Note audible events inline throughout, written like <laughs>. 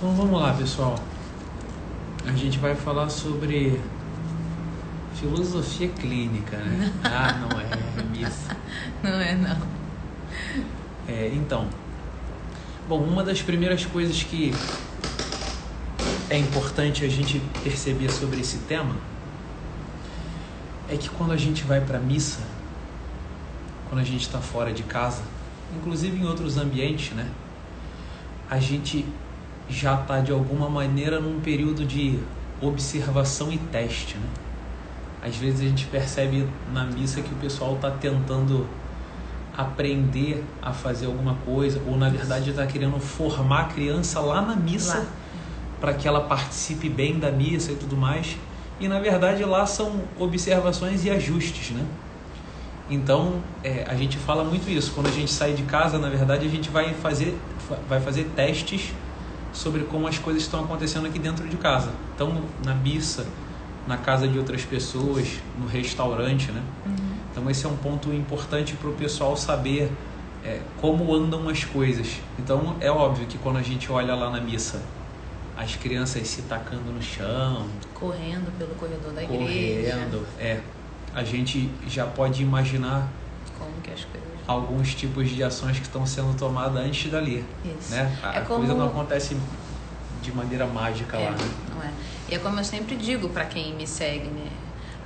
Então vamos lá, pessoal. A gente vai falar sobre filosofia clínica, né? <laughs> Ah, não é, é missa. Não é, não. É, então, bom, uma das primeiras coisas que é importante a gente perceber sobre esse tema é que quando a gente vai para missa, quando a gente está fora de casa, inclusive em outros ambientes, né? A gente já está de alguma maneira num período de observação e teste, né? Às vezes a gente percebe na missa que o pessoal está tentando aprender a fazer alguma coisa, ou na verdade está querendo formar a criança lá na missa para que ela participe bem da missa e tudo mais. E na verdade lá são observações e ajustes, né? Então é, a gente fala muito isso. Quando a gente sai de casa, na verdade a gente vai fazer, vai fazer testes sobre como as coisas estão acontecendo aqui dentro de casa. Então na missa, na casa de outras pessoas, no restaurante, né? Uhum. Então esse é um ponto importante para o pessoal saber é, como andam as coisas. Então é óbvio que quando a gente olha lá na missa as crianças se tacando no chão, correndo pelo corredor da correndo, igreja, correndo, é, a gente já pode imaginar como que as coisas alguns tipos de ações que estão sendo tomadas antes dali, Isso. né? A é coisa não acontece de maneira mágica é, lá, né? Não é. E é como eu sempre digo para quem me segue, né?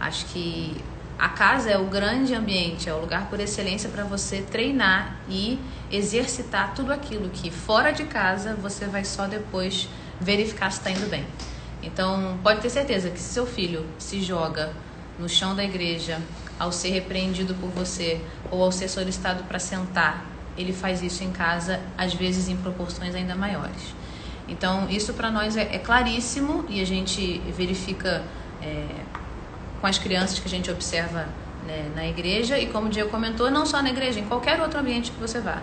Acho que a casa é o grande ambiente, é o lugar por excelência para você treinar e exercitar tudo aquilo que fora de casa você vai só depois verificar se está indo bem. Então, pode ter certeza que se seu filho se joga no chão da igreja ao ser repreendido por você ou ao ser solicitado para sentar, ele faz isso em casa, às vezes em proporções ainda maiores. Então, isso para nós é, é, claríssimo e a gente verifica é, com as crianças que a gente observa né, na igreja e, como o Diego comentou, não só na igreja, em qualquer outro ambiente que você vá.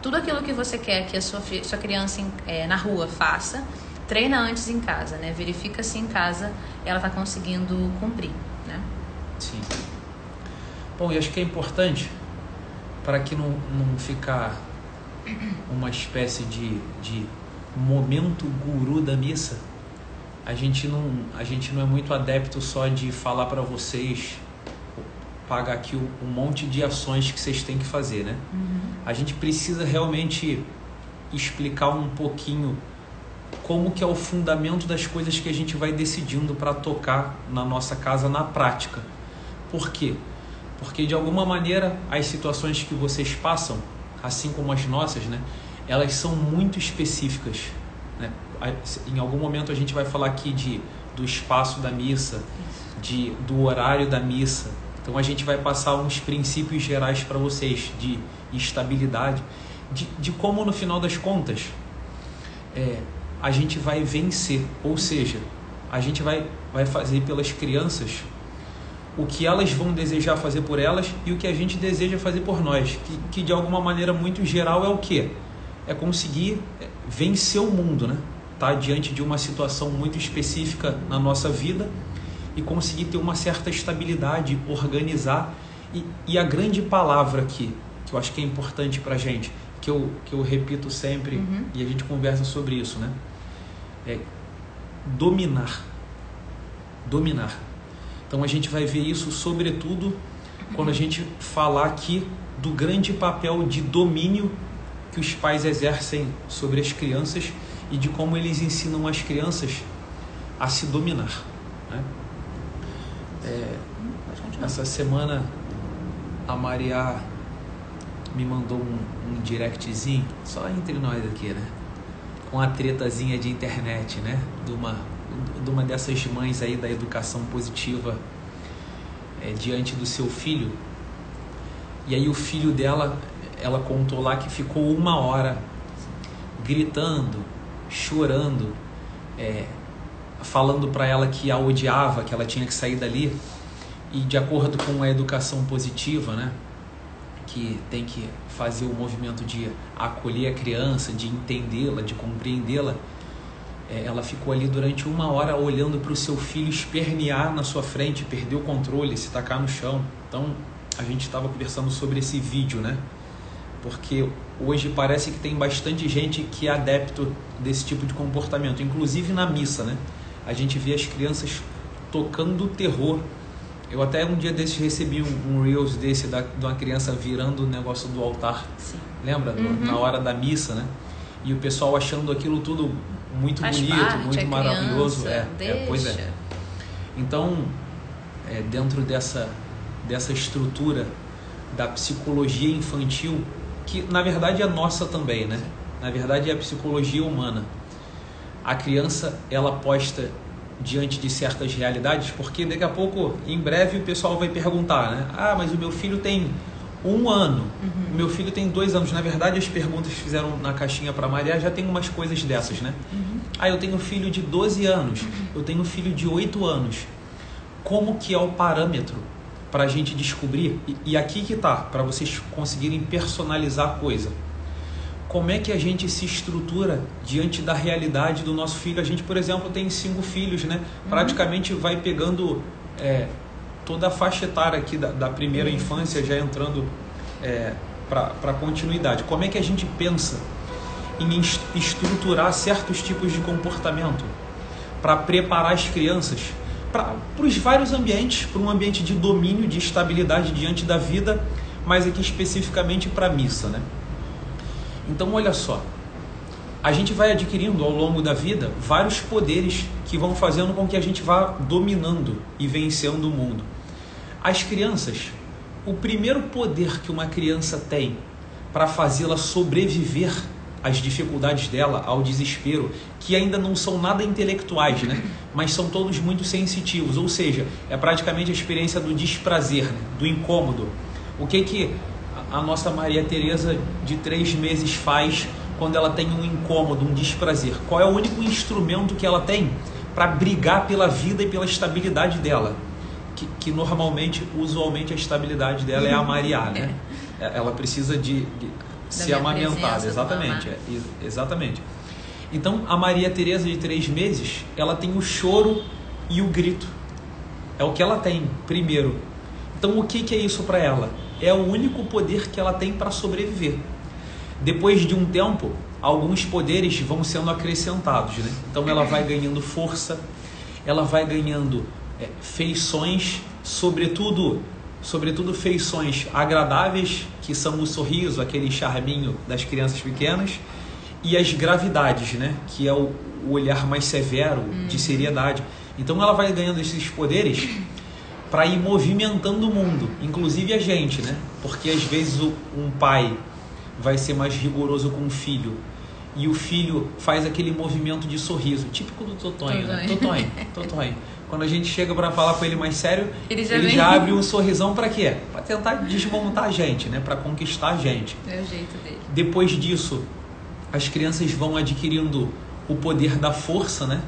Tudo aquilo que você quer que a sua, sua criança é, na rua faça, treina antes em casa, né? Verifica se em casa ela está conseguindo cumprir, né? Sim. Bom, e acho que é importante para que não, não ficar uma espécie de, de momento guru da missa, a gente não, a gente não é muito adepto só de falar para vocês pagar aqui um monte de ações que vocês têm que fazer, né? Uhum. A gente precisa realmente explicar um pouquinho como que é o fundamento das coisas que a gente vai decidindo para tocar na nossa casa na prática. Por quê? Porque de alguma maneira as situações que vocês passam, assim como as nossas, né, elas são muito específicas. Né? Em algum momento a gente vai falar aqui de, do espaço da missa, de, do horário da missa. Então a gente vai passar uns princípios gerais para vocês de estabilidade, de, de como no final das contas é, a gente vai vencer, ou seja, a gente vai, vai fazer pelas crianças o que elas vão desejar fazer por elas e o que a gente deseja fazer por nós, que, que de alguma maneira muito geral é o que? É conseguir é, vencer o mundo, né? Tá diante de uma situação muito específica na nossa vida e conseguir ter uma certa estabilidade, organizar e, e a grande palavra aqui que eu acho que é importante para gente, que eu, que eu repito sempre uhum. e a gente conversa sobre isso, né? é dominar. Dominar. Então a gente vai ver isso, sobretudo, quando a gente falar aqui do grande papel de domínio que os pais exercem sobre as crianças e de como eles ensinam as crianças a se dominar. Né? É, essa semana a Maria me mandou um, um directzinho, só entre nós aqui, né? com a tretazinha de internet, né? De uma, de uma dessas mães aí da educação positiva é, diante do seu filho. E aí o filho dela, ela contou lá que ficou uma hora gritando, chorando, é, falando para ela que a odiava, que ela tinha que sair dali. E de acordo com a educação positiva, né? que tem que fazer o movimento de acolher a criança, de entendê-la, de compreendê-la, ela ficou ali durante uma hora olhando para o seu filho espernear na sua frente, perder o controle, se tacar no chão. Então a gente estava conversando sobre esse vídeo, né? Porque hoje parece que tem bastante gente que é adepto desse tipo de comportamento, inclusive na missa, né? A gente vê as crianças tocando terror. Eu até um dia desses recebi um, um Reels desse da, de uma criança virando o negócio do altar. Sim. Lembra? Uhum. Na hora da missa, né? E o pessoal achando aquilo tudo muito Faz bonito, parte, muito é maravilhoso. criança, é, é, pois é. Então, é, dentro dessa, dessa estrutura da psicologia infantil, que na verdade é nossa também, né? Na verdade é a psicologia humana. A criança, ela posta diante de certas realidades, porque daqui a pouco, em breve, o pessoal vai perguntar, né? Ah, mas o meu filho tem um ano, o meu filho tem dois anos. Na verdade, as perguntas que fizeram na caixinha para Maria já tem umas coisas dessas, né? Ah, eu tenho filho de 12 anos, eu tenho filho de 8 anos. Como que é o parâmetro para a gente descobrir? E, e aqui que tá, para vocês conseguirem personalizar a coisa. Como é que a gente se estrutura diante da realidade do nosso filho? A gente, por exemplo, tem cinco filhos, né? Praticamente vai pegando é, toda a faixa etária aqui da, da primeira infância, já entrando é, para continuidade. Como é que a gente pensa em es- estruturar certos tipos de comportamento para preparar as crianças para os vários ambientes, para um ambiente de domínio, de estabilidade diante da vida, mas aqui especificamente para a missa, né? Então, olha só, a gente vai adquirindo ao longo da vida vários poderes que vão fazendo com que a gente vá dominando e vencendo o mundo. As crianças, o primeiro poder que uma criança tem para fazê-la sobreviver às dificuldades dela, ao desespero, que ainda não são nada intelectuais, né? <laughs> mas são todos muito sensitivos, ou seja, é praticamente a experiência do desprazer, né? do incômodo. O que que a a nossa Maria Teresa de três meses faz quando ela tem um incômodo, um desprazer? Qual é o único instrumento que ela tem para brigar pela vida e pela estabilidade dela? Que, que normalmente, usualmente, a estabilidade dela é a Mariá, né? É, Ela precisa de, de ser amamentada, exatamente, é, ex- exatamente. Então, a Maria Teresa de três meses, ela tem o choro e o grito. É o que ela tem primeiro. Então, o que, que é isso para ela? É o único poder que ela tem para sobreviver. Depois de um tempo, alguns poderes vão sendo acrescentados, né? Então, ela vai ganhando força, ela vai ganhando é, feições, sobretudo, sobretudo feições agradáveis, que são o sorriso, aquele charminho das crianças pequenas, e as gravidades, né? Que é o, o olhar mais severo, de seriedade. Então, ela vai ganhando esses poderes para ir movimentando o mundo, inclusive a gente, né? Porque às vezes o- um pai vai ser mais rigoroso com o filho e o filho faz aquele movimento de sorriso, típico do Totonho, né? Totonho. Totonho, <laughs> Totonho. Quando a gente chega para falar com ele mais sério, Ele já ele vem- já abre um sorrisão para quê? Para tentar desmontar a gente, né? Para conquistar a gente. É o jeito dele. Depois disso, as crianças vão adquirindo o poder da força, né?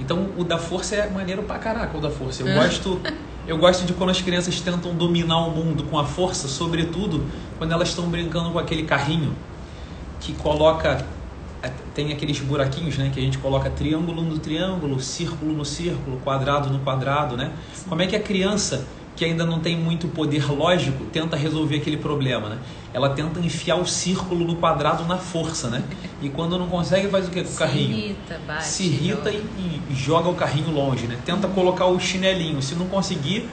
Então, o da força é maneiro pra caraca, o da força. Eu É. gosto, eu gosto de quando as crianças tentam dominar o mundo com a força, sobretudo quando elas estão brincando com aquele carrinho que coloca tem aqueles buraquinhos, né, que a gente coloca triângulo no triângulo, círculo no círculo, quadrado no quadrado, né? Como é que a criança que ainda não tem muito poder lógico tenta resolver aquele problema, né? Ela tenta enfiar o círculo no quadrado na força, né? E quando não consegue faz o que com o Se carrinho? irrita, bate. se irrita e, e joga o carrinho longe, né? Tenta colocar o chinelinho. Se não conseguir,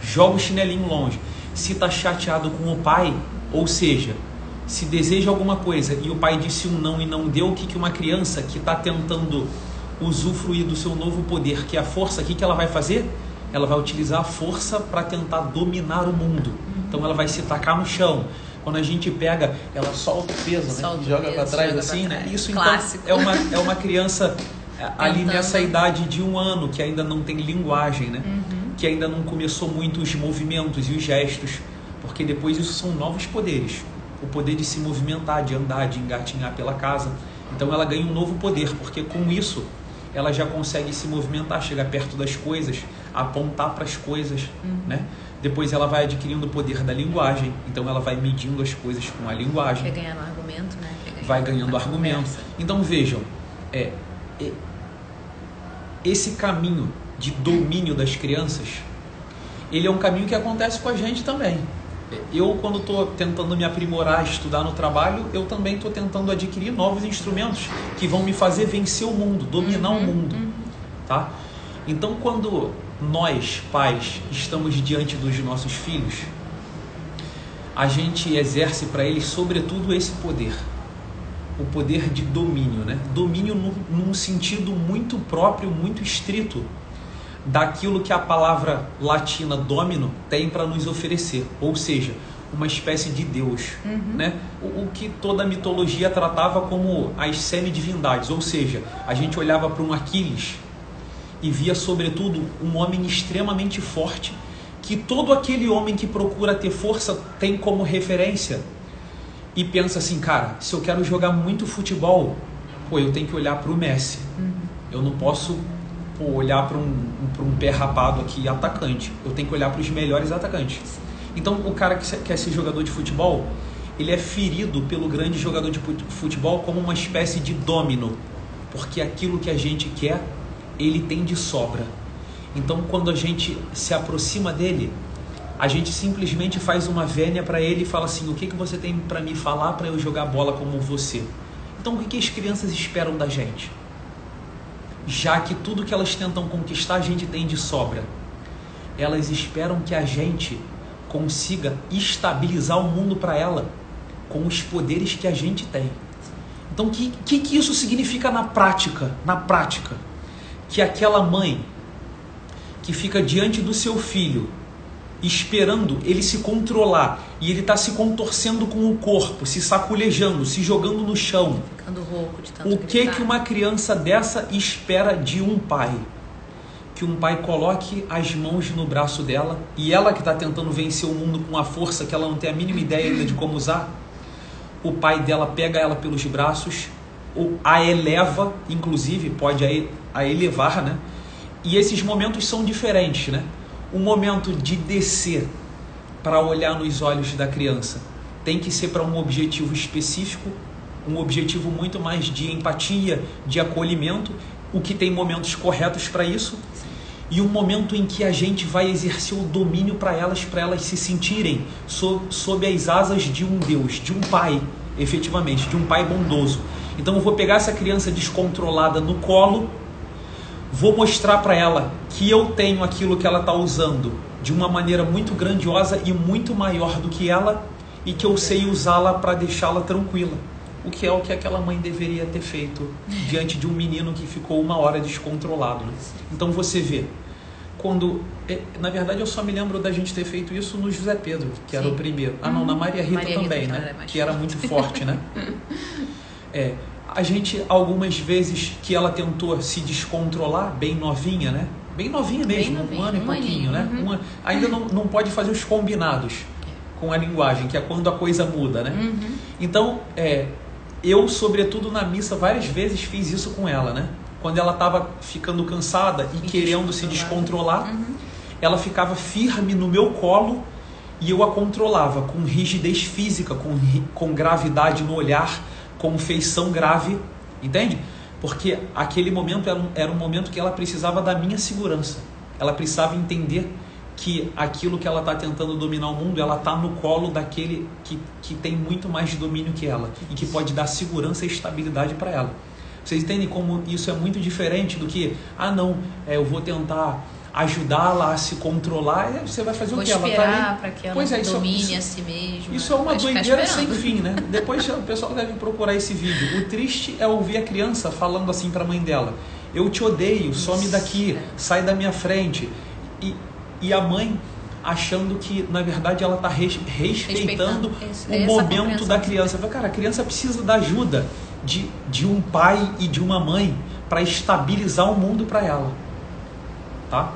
joga o chinelinho longe. Se tá chateado com o pai, ou seja, se deseja alguma coisa e o pai disse um não e não deu, o que, que uma criança que está tentando usufruir do seu novo poder, que é a força, o que, que ela vai fazer? Ela vai utilizar a força para tentar dominar o mundo. Então ela vai se tacar no chão. Quando a gente pega, ela solta o peso, né? Solta o joga para trás joga assim, pra né? Isso Clássico. então é uma, é uma criança é, <laughs> ali nessa idade de um ano que ainda não tem linguagem, né? Uhum. Que ainda não começou muito os movimentos e os gestos, porque depois isso são novos poderes. O poder de se movimentar, de andar, de engatinhar pela casa. Então ela ganha um novo poder, porque com isso ela já consegue se movimentar, chegar perto das coisas, apontar para as coisas, Uhum. né? Depois ela vai adquirindo o poder da linguagem, então ela vai medindo as coisas com a linguagem Vai ganhando argumento, né? ganhando vai ganhando argumento. conversa. Então vejam, é, é, esse caminho de domínio das crianças, ele é um caminho que acontece com a gente também. Eu, quando estou tentando me aprimorar, estudar no trabalho, eu também estou tentando adquirir novos instrumentos que vão me fazer vencer o mundo, dominar uhum, o mundo. Uhum. Tá? Então, quando nós, pais, estamos diante dos nossos filhos, a gente exerce para eles, sobretudo, esse poder. O poder de domínio, né? Domínio num, num sentido muito próprio, muito estrito daquilo que a palavra latina domino tem para nos oferecer, ou seja, uma espécie de Deus, uhum. né? O, o, que toda a mitologia tratava como as semidivindades, ou seja, a gente olhava para um Aquiles e via sobretudo um homem extremamente forte, que todo aquele homem que procura ter força tem como referência e pensa assim, cara, se eu quero jogar muito futebol, pô, eu tenho que olhar para o Messi. Uhum. Eu não posso pô, olhar para um, um pé rapado aqui atacante. Eu tenho que olhar para os melhores atacantes. Então, o cara que quer ser jogador de futebol, ele é ferido pelo grande jogador de futebol como uma espécie de domino, porque aquilo que a gente quer, ele tem de sobra. Então, quando a gente se aproxima dele, a gente simplesmente faz uma vênia para ele e fala assim: o que, que você tem para me falar para eu jogar bola como você? Então, o que, que as crianças esperam da gente? Já que tudo que elas tentam conquistar a gente tem de sobra. Elas esperam que a gente consiga estabilizar o mundo para ela com os poderes que a gente tem. Então, o que, que, que isso significa na prática? Na prática, que aquela mãe que fica diante do seu filho esperando ele se controlar e ele está se contorcendo com o corpo, se saculejando, se jogando no chão. Ficando rouco de tanto O que gritar. que uma criança dessa espera de um pai? Que um pai coloque as mãos no braço dela e ela que está tentando vencer o mundo com a força que ela não tem a mínima ideia ainda de como usar, o pai dela pega ela pelos braços, a eleva, inclusive pode a elevar, né? E esses momentos são diferentes, né? Um momento de descer para olhar nos olhos da criança tem que ser para um objetivo específico, um objetivo muito mais de empatia, de acolhimento, o que tem momentos corretos para isso, e um momento em que a gente vai exercer o domínio para elas, para elas se sentirem sob, sob as asas de um Deus, de um pai, efetivamente, de um pai bondoso. Então eu vou pegar essa criança descontrolada no colo vou mostrar para ela que eu tenho aquilo que ela está usando de uma maneira muito grandiosa e muito maior do que ela e que eu sei usá-la para deixá-la tranquila. O que é o que aquela mãe deveria ter feito diante de um menino que ficou uma hora descontrolado. Né? Então você vê, quando. É, na verdade, eu só me lembro da gente ter feito isso no José Pedro, que Sim. era o primeiro. Ah, não, na Maria Rita Maria também, Rita né? Era que era muito forte, né? <laughs> É, a gente, algumas vezes que ela tentou se descontrolar, bem novinha, né? Bem novinha mesmo, bem novinha, um ano e um pouquinho, né? Uhum. Uma, ainda não, não pode fazer os combinados com a linguagem, que é quando a coisa muda, né? Uhum. Então, é, eu, sobretudo na missa, várias vezes fiz isso com ela, né? Quando ela estava ficando cansada e, e querendo se descontrolar, uhum. ela ficava firme no meu colo e eu a controlava com rigidez física, com, com gravidade no olhar com feição grave, entende? Porque aquele momento era um, momento que ela precisava da minha segurança. Ela precisava entender que aquilo que ela está tentando dominar o mundo, ela está no colo daquele que, que tem muito mais domínio que ela e que pode dar segurança e estabilidade para ela. Vocês entendem como isso é muito diferente do que, ah, não, é, eu vou tentar ajudá-la a se controlar, você vai fazer Vou o que? Ela tá para que ela pois é, é domine isso, a si mesma. Isso é uma doideira sem fim, né? <laughs> Depois o pessoal deve procurar esse vídeo. O triste é ouvir a criança falando assim para a mãe dela: Eu te odeio, some daqui, é. sai da minha frente. E, e a mãe achando que, na verdade, ela está respeitando, respeitando o momento da criança. Falo, cara, a criança precisa da ajuda de, de um pai e de uma mãe para estabilizar o mundo para ela. Tá?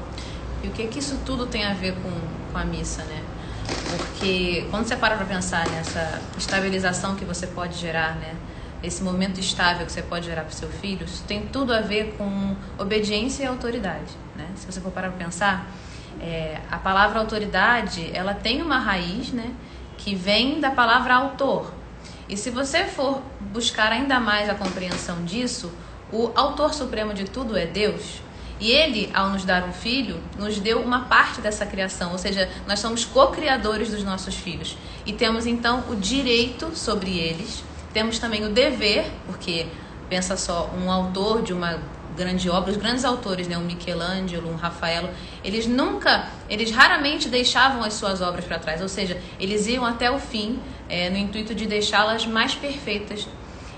O que que isso tudo tem a ver com, com a missa, né? Porque quando você para para pensar nessa estabilização que você pode gerar, né? Esse momento estável que você pode gerar para seu filho, isso tem tudo a ver com obediência e autoridade, né? Se você for parar para pensar, é, a palavra autoridade, ela tem uma raiz, né? Que vem da palavra autor. E se você for buscar ainda mais a compreensão disso, o autor supremo de tudo é Deus. E ele, ao nos dar um filho, nos deu uma parte dessa criação, ou seja, nós somos co-criadores dos nossos filhos. E temos então o direito sobre eles, temos também o dever, porque pensa só, um autor de uma grande obra, os grandes autores, né, um Michelangelo, um Rafaelo, eles nunca, eles raramente deixavam as suas obras para trás, ou seja, eles iam até o fim é, no intuito de deixá-las mais perfeitas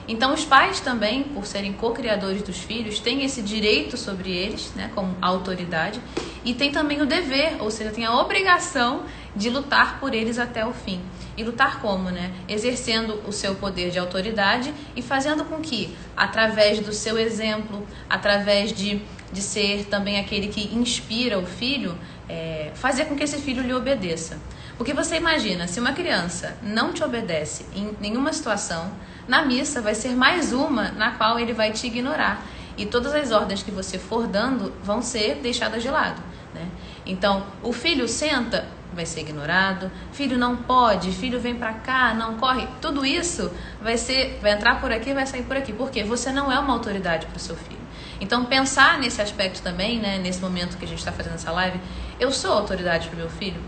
então, os pais também, por serem co-criadores dos filhos, têm esse direito sobre eles, né, como autoridade, e tem também o dever, ou seja, tem a obrigação de lutar por eles até o fim. E lutar como, né? Exercendo o seu poder de autoridade e fazendo com que, através do seu exemplo, através de, de ser também aquele que inspira o filho, é, fazer com que esse filho lhe obedeça. Porque você imagina, se uma criança não te obedece em nenhuma situação, na missa vai ser mais uma na qual ele vai te ignorar. E todas as ordens que você for dando vão ser deixadas de lado. Né? Então, o filho senta, vai ser ignorado. Filho não pode, filho vem para cá, não corre. Tudo isso vai ser, vai entrar por aqui, vai sair por aqui. Porque você não é uma autoridade para o seu filho. Então, pensar nesse aspecto também, né, nesse momento que a gente está fazendo essa live, eu sou autoridade para meu filho.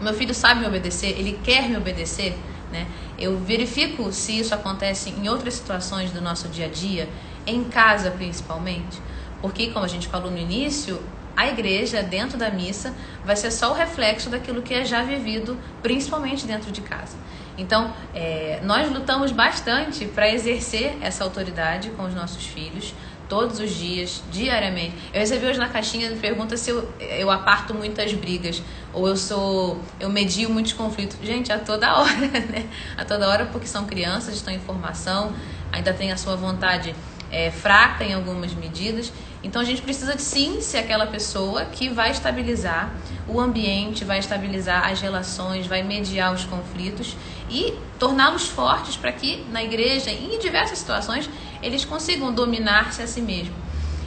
Meu filho sabe me obedecer, ele quer me obedecer. Né? Eu verifico se isso acontece em outras situações do nosso dia a dia, em casa principalmente, porque, como a gente falou no início, a igreja, dentro da missa, vai ser só o reflexo daquilo que é já vivido, principalmente dentro de casa. Então, é, nós lutamos bastante para exercer essa autoridade com os nossos filhos, todos os dias, diariamente. Eu recebi hoje na caixinha pergunta se eu, eu aparto muitas brigas ou eu sou eu medio muitos conflitos. Gente, a toda hora, <laughs> né? A toda hora porque são crianças, estão em formação, ainda tem a sua vontade é, fraca em algumas medidas. Então a gente precisa de sim ser aquela pessoa que vai estabilizar o ambiente, vai estabilizar as relações, vai mediar os conflitos e torná-los fortes para que na igreja e em diversas situações eles consigam dominar-se a si mesmo.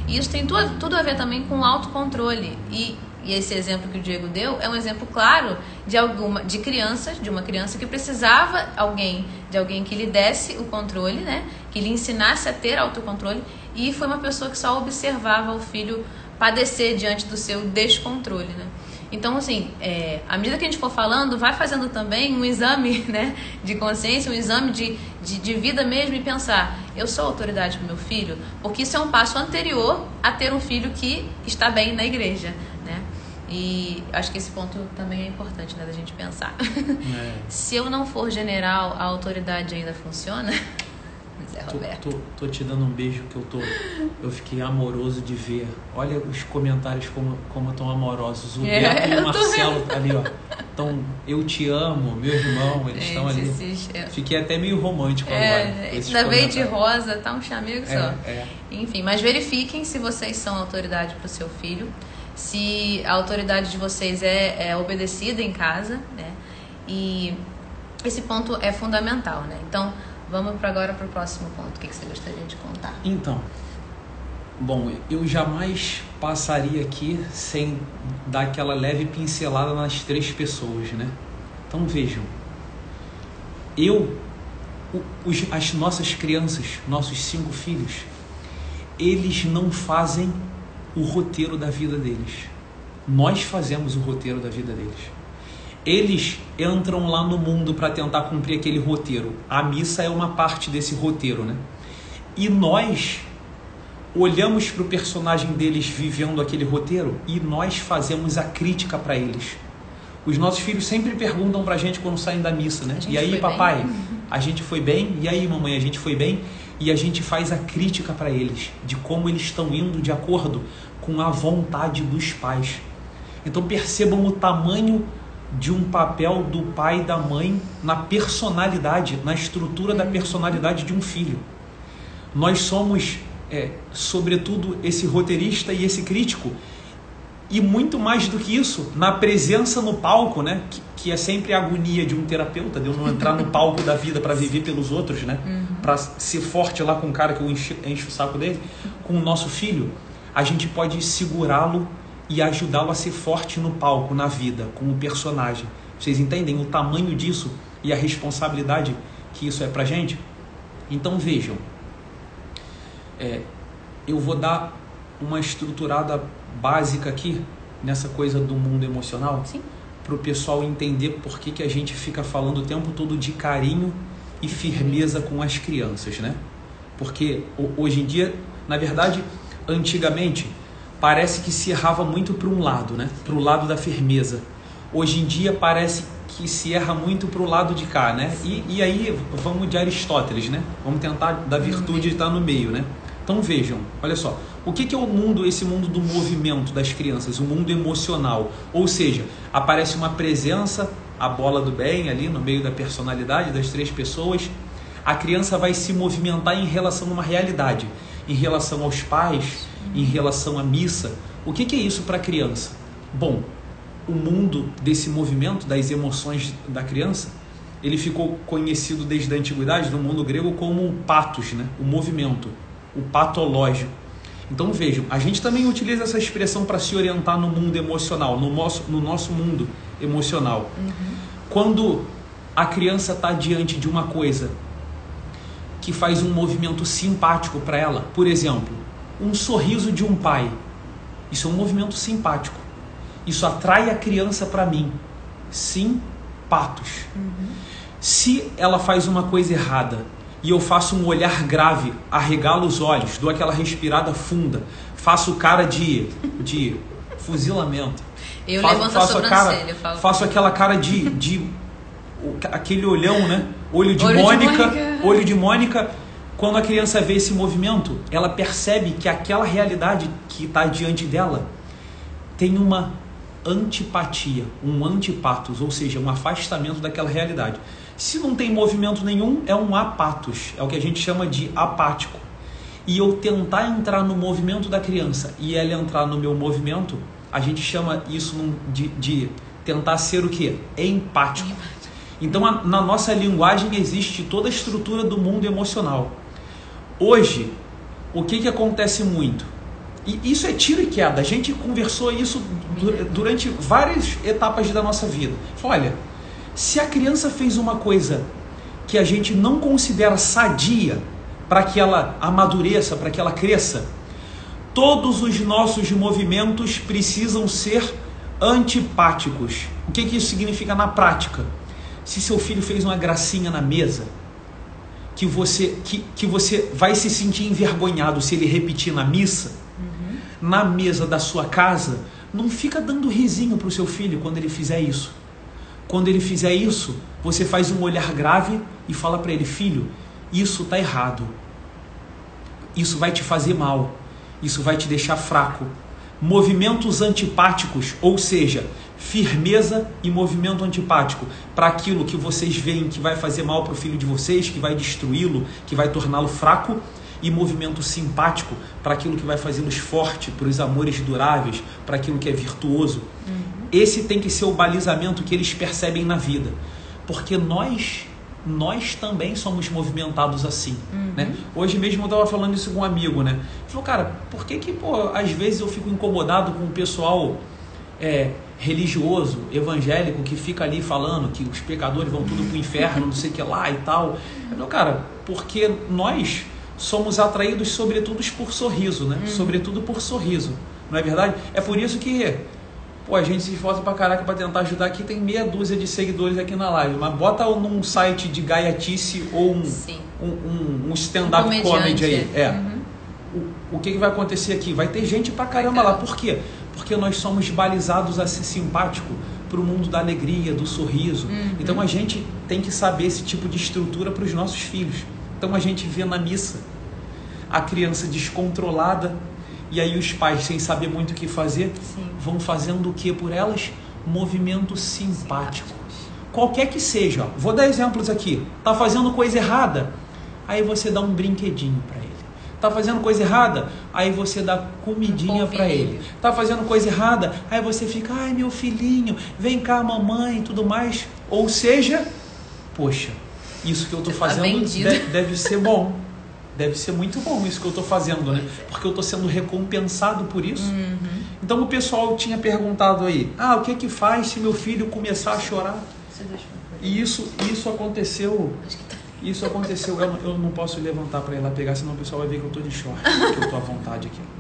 E isso tem tudo, tudo a ver também com o autocontrole. E, e esse exemplo que o Diego deu é um exemplo claro de alguma de crianças, de uma criança que precisava alguém, de alguém que lhe desse o controle, né? Que lhe ensinasse a ter autocontrole e foi uma pessoa que só observava o filho padecer diante do seu descontrole, né? Então, assim, é, à medida que a gente for falando, vai fazendo também um exame <laughs> né, de consciência, um exame de, de, de vida mesmo e pensar: eu sou autoridade para meu filho? Porque isso é um passo anterior a ter um filho que está bem na igreja. Né? E acho que esse ponto também é importante né, da gente pensar. <laughs> É. Se eu não for general, a autoridade ainda funciona? Zé Roberto. Tô, tô, tô, te dando um beijo que eu tô. Eu fiquei amoroso de ver. Olha os comentários como como tão amorosos. O é, Beto e o Marcelo ali, ó. Então, eu te amo, meu irmão, eles estão ali. Esses... Fiquei até meio romântico é, agora. Ainda veio de rosa, tá um chamego só. É, é. Enfim, mas verifiquem se vocês são autoridade para o seu filho. Se a autoridade de vocês é, é obedecida em casa, né? E esse ponto é fundamental, né? Então, Vamos para agora para o próximo ponto. O que, que você gostaria de contar? Então, bom, eu jamais passaria aqui sem dar aquela leve pincelada nas três pessoas, né? Então vejam, eu, os, as nossas crianças, nossos cinco filhos, eles não fazem o roteiro da vida deles. Nós fazemos o roteiro da vida deles eles entram lá no mundo para tentar cumprir aquele roteiro. A missa é uma parte desse roteiro, né? E nós olhamos para o personagem deles vivendo aquele roteiro e nós fazemos a crítica para eles. Os nossos filhos sempre perguntam para a gente quando saem da missa, né? E aí, papai, bem? <laughs> a gente foi bem? E aí, mamãe, a gente foi bem? E a gente faz a crítica para eles de como eles estão indo de acordo com a vontade dos pais. Então percebam o tamanho de um papel do pai e da mãe na personalidade, na estrutura da personalidade de um filho. Nós somos, é, sobretudo, esse roteirista e esse crítico, e muito mais do que isso, na presença no palco, né? Que, que é sempre a agonia de um terapeuta, de eu não entrar no palco da vida para viver pelos outros, né? Uhum. Para ser forte lá com o cara que eu encho, encho o saco dele, com o nosso filho, a gente pode segurá-lo e ajudá-lo a ser forte no palco, na vida, como personagem. Vocês entendem o tamanho disso e a responsabilidade que isso é pra gente? Então vejam, é, eu vou dar uma estruturada básica aqui nessa coisa do mundo emocional? Para o pessoal entender por que, que a gente fica falando o tempo todo de carinho e firmeza com as crianças, né? Porque hoje em dia, na verdade, antigamente, parece que se errava muito para um lado, né? Para o lado da firmeza. Hoje em dia parece que se erra muito para o lado de cá, né? E, e aí vamos de Aristóteles, né? Vamos tentar da virtude estar no meio, né? Então vejam, olha só, o que, que é o mundo, esse mundo do movimento das crianças, o mundo emocional? Ou seja, aparece uma presença, a bola do bem ali no meio da personalidade das três pessoas, a criança vai se movimentar em relação a uma realidade, em relação aos pais, em relação à missa. O que, que é isso para a criança? Bom, o mundo desse movimento, das emoções da criança, ele ficou conhecido desde a antiguidade no mundo grego como o patos, né? o movimento, o patológico. Então vejam, a gente também utiliza essa expressão para se orientar no mundo emocional, no nosso, no nosso mundo emocional. Uhum. Quando a criança está diante de uma coisa que faz um movimento simpático para ela, por exemplo, um sorriso de um pai, isso é um movimento simpático. Isso atrai a criança para mim. Sim, patos. Uhum. Se ela faz uma coisa errada e eu faço um olhar grave, arregalo os olhos, dou aquela respirada funda, faço cara de, de fuzilamento. Eu faço, levanto faço a cara, falo. Faço aquela cara de, de aquele olhão, né? Olho de olho Mônica, de Mônica, olho de Mônica. Quando a criança vê esse movimento, ela percebe que aquela realidade que está diante dela tem uma antipatia, um antipatos, ou seja, um afastamento daquela realidade. Se não tem movimento nenhum, é um apatos, é o que a gente chama de apático. E eu tentar entrar no movimento da criança e ela entrar no meu movimento, a gente chama isso de, de tentar ser o que? Empático. Então, a, na nossa linguagem existe toda a estrutura do mundo emocional. Hoje, o que, que acontece muito? E isso é tiro e queda. A gente conversou isso durante várias etapas da nossa vida. olha, se a criança fez uma coisa que a gente não considera sadia para que ela amadureça, para que ela cresça, todos os nossos movimentos precisam ser antipáticos. O que, que isso significa na prática? Se seu filho fez uma gracinha na mesa, que você, que, que você vai se sentir envergonhado se ele repetir na missa, na mesa da sua casa, não fica dando risinho para o seu filho quando ele fizer isso. Quando ele fizer isso, você faz um olhar grave e fala para ele: Filho, isso está errado. Isso vai te fazer mal. Isso vai te deixar fraco. Movimentos antipáticos, ou seja, firmeza e movimento antipático para aquilo que vocês veem que vai fazer mal para o filho de vocês, que vai destruí-lo, que vai torná-lo fraco e movimento simpático para aquilo que vai fazê-los forte, para os amores duráveis, para aquilo que é virtuoso. Uhum. Esse tem que ser o balizamento que eles percebem na vida, porque nós nós também somos movimentados assim, uhum. né? Hoje mesmo eu estava falando isso com um amigo, né? Ele falou, cara, por que que, pô, às vezes eu fico incomodado com o pessoal é, religioso, evangélico, que fica ali falando que os pecadores vão tudo pro inferno, não sei o que lá e tal. Falei, cara, porque nós somos atraídos sobretudo por sorriso, né? Uhum. Sobretudo por sorriso, não é verdade? É por isso que pô, a gente se esforça pra caraca pra tentar ajudar aqui, tem meia dúzia de seguidores aqui na live, mas bota num site de gaiatice ou um, um, um, um stand-up um comedy aí. É. Uhum. O, o que, que vai acontecer aqui? Vai ter gente pra caramba lá. Por quê? Porque nós somos balizados a ser simpático para o mundo da alegria, do sorriso. Uhum. Então a gente tem que saber esse tipo de estrutura para os nossos filhos. Então a gente vê na missa a criança descontrolada e aí os pais, sem saber muito o que fazer, Sim. vão fazendo o que por elas? Movimento simpático. Qualquer que seja, vou dar exemplos aqui. Tá fazendo coisa errada, aí você dá um brinquedinho para. Tá fazendo coisa errada, aí você dá comidinha um para ele. Tá fazendo coisa errada, aí você fica, ai meu filhinho, vem cá mamãe e tudo mais. Ou seja, poxa, isso que eu estou tá fazendo deve, deve ser bom. <laughs> Deve ser muito bom isso que eu estou fazendo, né? Porque eu estou sendo recompensado por isso. Uhum. Então o pessoal tinha perguntado aí: ah, o que que faz se meu filho começar a chorar? E isso, isso aconteceu. Isso aconteceu. Eu, eu não posso levantar para ir lá pegar, senão o pessoal vai ver que eu estou de short, que eu estou à vontade aqui. <laughs>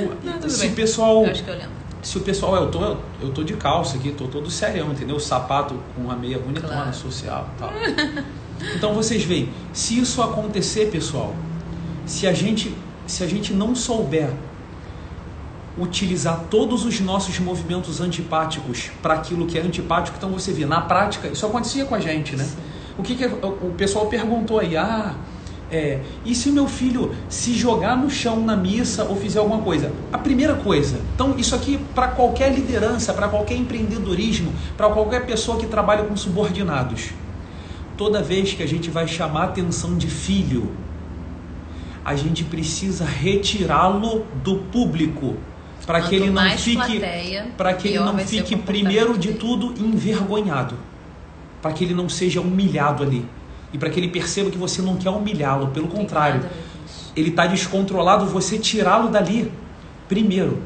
O- Não, se bem. o pessoal. Eu acho que eu lembro. Se o pessoal, eu tô, eu tô de calça aqui, tô todo serião, entendeu? O sapato com a meia bonitona, Claro. social e tal. Então vocês veem, se isso acontecer, pessoal, se a gente, se a gente não souber utilizar todos os nossos movimentos antipáticos para aquilo que é antipático, então você vê, na prática, isso acontecia com a gente, né? O que, que o pessoal perguntou aí? Ah, é, e se o meu filho se jogar no chão na missa ou fizer alguma coisa? A primeira coisa, então isso aqui para qualquer liderança, para qualquer empreendedorismo, para qualquer pessoa que trabalha com subordinados. Toda vez que a gente vai chamar a atenção de filho, a gente precisa retirá-lo do público para que ele não fique para que ele não fique primeiro de tudo envergonhado, para que ele não seja humilhado ali e para que ele perceba que você não quer humilhá-lo, pelo contrário, ele está descontrolado, você tirá-lo dali. Primeiro,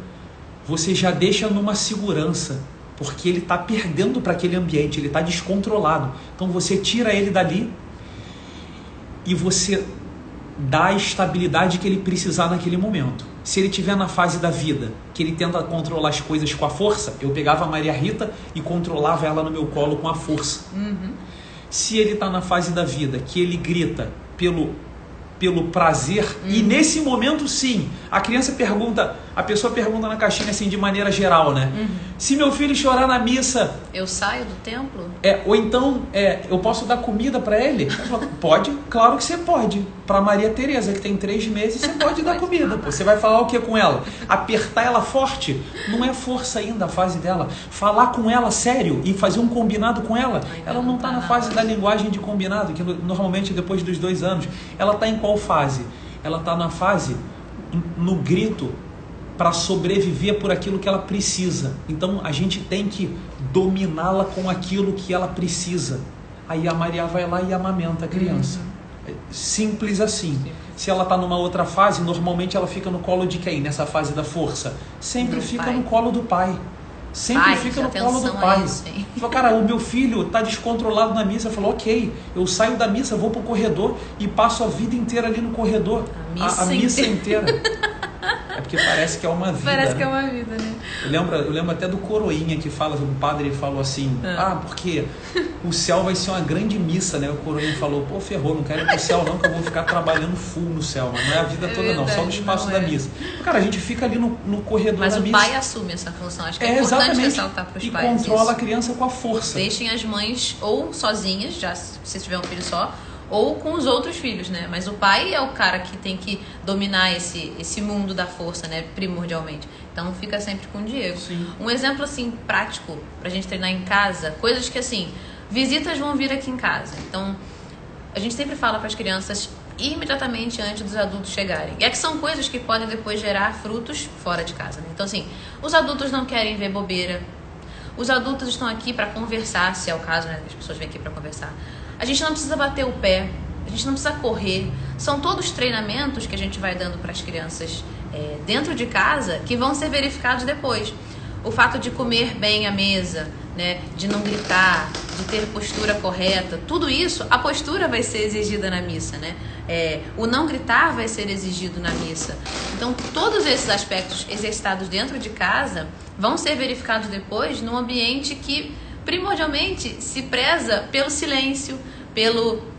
você já deixa numa segurança, porque ele está perdendo para aquele ambiente, ele está descontrolado. Então você tira ele dali e você dá a estabilidade que ele precisar naquele momento. Se ele estiver na fase da vida que ele tenta controlar as coisas com a força, eu pegava a Maria Rita e controlava ela no meu colo com a força. Uhum. Se ele está na fase da vida que ele grita pelo pelo prazer e Uhum. nesse momento sim, a criança pergunta, a pessoa pergunta na caixinha assim de maneira geral, né? Uhum. Se meu filho chorar na missa, Eu saio do templo? é, ou então é, eu posso dar comida para ele? Fala, pode, claro que você pode. Para Maria Tereza que tem três meses, você pode dar comida. Pô. Você vai falar o que com ela? Apertar ela forte? Não é força ainda a fase dela. Falar com ela sério e fazer um combinado com ela. Ainda Ela não está tá na fase da linguagem de combinado, que no- normalmente depois dos dois anos. Ela está em qual fase? Ela está na fase no grito para sobreviver por aquilo que ela precisa. Então a gente tem que dominá-la com aquilo que ela precisa. Aí a Maria vai lá e amamenta a criança. É Simples assim. Se ela está numa outra fase, normalmente ela fica no colo de quem? Nessa fase da força? Sempre Do fica pai. no colo do pai. Sempre Pai, fica no colo do a pai. isso? Falou, cara, o meu filho está descontrolado na missa. Falou, ok, eu saio da missa, vou pro corredor e passo a vida inteira ali no corredor. A missa missa inteira. <laughs> porque parece que é uma vida. Parece né? que é uma vida, né? Eu lembro, eu lembro até do Coroinha que fala, o padre falou assim, Ah. ah, porque o céu vai ser uma grande missa, né? O Coroinha falou, pô, ferrou, não quero ir pro céu não, que eu vou ficar trabalhando full no céu, mas não é a vida É toda não, só no verdade, espaço da é. missa. Cara, a gente fica ali no, no corredor Mas da o missa. pai assume essa função. Acho que é, é, importante ressaltar para os E pais controla a isso. criança com a força. Deixem as mães ou sozinhas, já se se tiver um filho só, ou com os outros filhos, né? Mas o pai é o cara que tem que dominar esse, esse mundo da força, né? Primordialmente. Então fica sempre com o Diego. Sim. Um exemplo assim prático pra gente treinar em casa, coisas que assim, visitas vão vir aqui em casa. Então, a gente sempre fala para as crianças imediatamente antes dos adultos chegarem. E é que são coisas que podem depois gerar frutos fora de casa. né? Então, assim, os adultos não querem ver bobeira. Os adultos estão aqui para conversar, se é o caso, né? As pessoas vêm aqui para conversar. A gente não precisa bater o pé, a gente não precisa correr. São todos treinamentos que a gente vai dando para as crianças é, dentro de casa que vão ser verificados depois. O fato de comer bem à mesa, né, de não gritar, de ter postura correta, tudo isso, a postura vai ser exigida na missa, né? É, o não gritar vai ser exigido na missa. Então, todos esses aspectos exercitados dentro de casa vão ser verificados depois num ambiente que primordialmente se preza pelo silêncio, pelo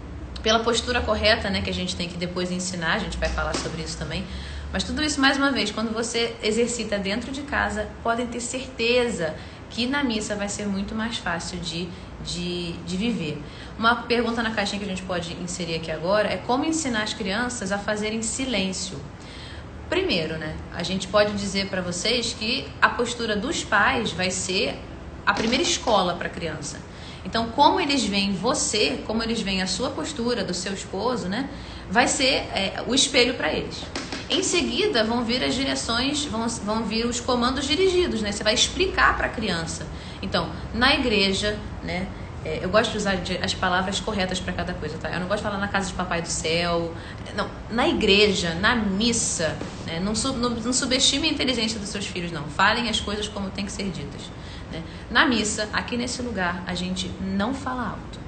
pela postura correta, né, que a gente tem que depois ensinar, a gente vai falar sobre isso também. Mas tudo isso, mais uma vez, quando você exercita dentro de casa, podem ter certeza que na missa vai ser muito mais fácil de, de, de viver. Uma pergunta na caixinha que a gente pode inserir aqui agora é como ensinar as crianças a fazerem silêncio. Primeiro, né, a gente pode dizer para vocês que a postura dos pais vai ser a primeira escola para a criança. Então, como eles veem você, como eles veem a sua postura, do seu esposo, né? Vai ser é, o espelho para eles. Em seguida, vão vir as direções, vão, vão vir os comandos dirigidos, né? Você vai explicar para a criança. Então, na igreja, né? É, eu gosto de usar as palavras corretas para cada coisa, tá? Eu não gosto de falar na casa de papai do céu. Não, na igreja, na missa, né? não, sub, não, não subestime a inteligência dos seus filhos, não. Falem as coisas como tem que ser ditas. Né? Na missa, aqui nesse lugar, a gente não fala alto.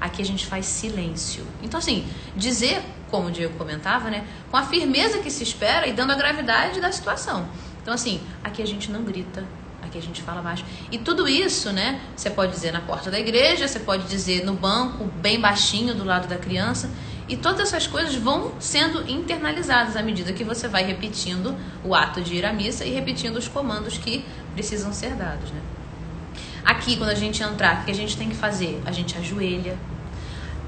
Aqui a gente faz silêncio. Então, assim, dizer como o Diego comentava, né, com a firmeza que se espera e dando a gravidade da situação. Então, assim, aqui a gente não grita, aqui a gente fala baixo. E tudo isso, né, você pode dizer na porta da igreja, você pode dizer no banco, bem baixinho do lado da criança. E todas essas coisas vão sendo internalizadas à medida que você vai repetindo o ato de ir à missa e repetindo os comandos que precisam ser dados, né? Aqui, quando a gente entrar, o que a gente tem que fazer? A gente ajoelha.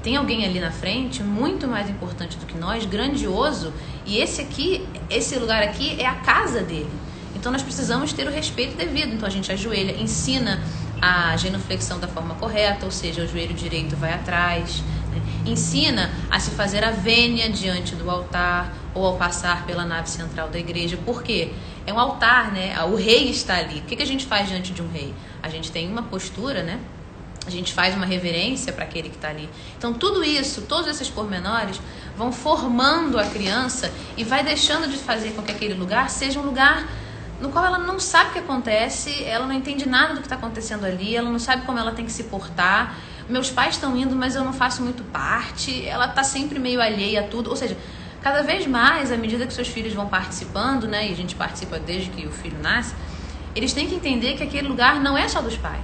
Tem alguém ali na frente muito mais importante do que nós, grandioso, e esse aqui, esse lugar aqui é a casa dele. Então nós precisamos ter o respeito devido. Então a gente ajoelha, ensina a genuflexão da forma correta, ou seja, o joelho direito vai atrás. Né? Ensina a se fazer a vênia diante do altar ou ao passar pela nave central da igreja. Por quê? É um altar, né? O rei está ali. O que a gente faz diante de um rei? A gente tem uma postura, né? A gente faz uma reverência para aquele que está ali. Então, tudo isso, todos esses pormenores, vão formando a criança e vai deixando de fazer com que aquele lugar seja um lugar no qual ela não sabe o que acontece, ela não entende nada do que está acontecendo ali, ela não sabe como ela tem que se portar. Meus pais estão indo, mas eu não faço muito parte. Ela está sempre meio alheia a tudo. Ou seja, cada vez mais, à medida que seus filhos vão participando, né, e a gente participa desde que o filho nasce, eles têm que entender que aquele lugar não é só dos pais,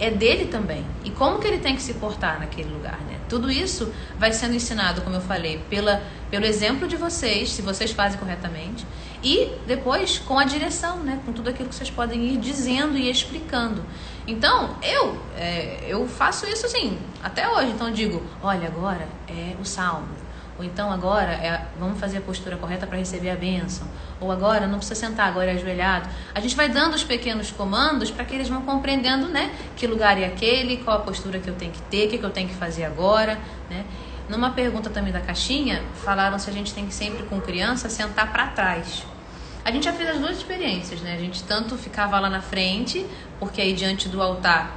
é dele também. E como que ele tem que se portar naquele lugar, né? Tudo isso vai sendo ensinado, como eu falei, pela, pelo exemplo de vocês, se vocês fazem corretamente, e depois com a direção, né? Com tudo aquilo que vocês podem ir dizendo e explicando. Então, eu é, eu faço isso assim, até hoje. Então, eu digo: olha, agora é o salmo. Ou então, agora é, vamos fazer a postura correta para receber a bênção. Ou agora não precisa sentar, agora é ajoelhado. A gente vai dando os pequenos comandos para que eles vão compreendendo, né? Que lugar é aquele, qual a postura que eu tenho que ter, o que, que eu tenho que fazer agora, né? Numa pergunta também da caixinha, falaram se a gente tem que sempre com criança sentar para trás. A gente já fez as duas experiências, né? A gente tanto ficava lá na frente, porque aí diante do altar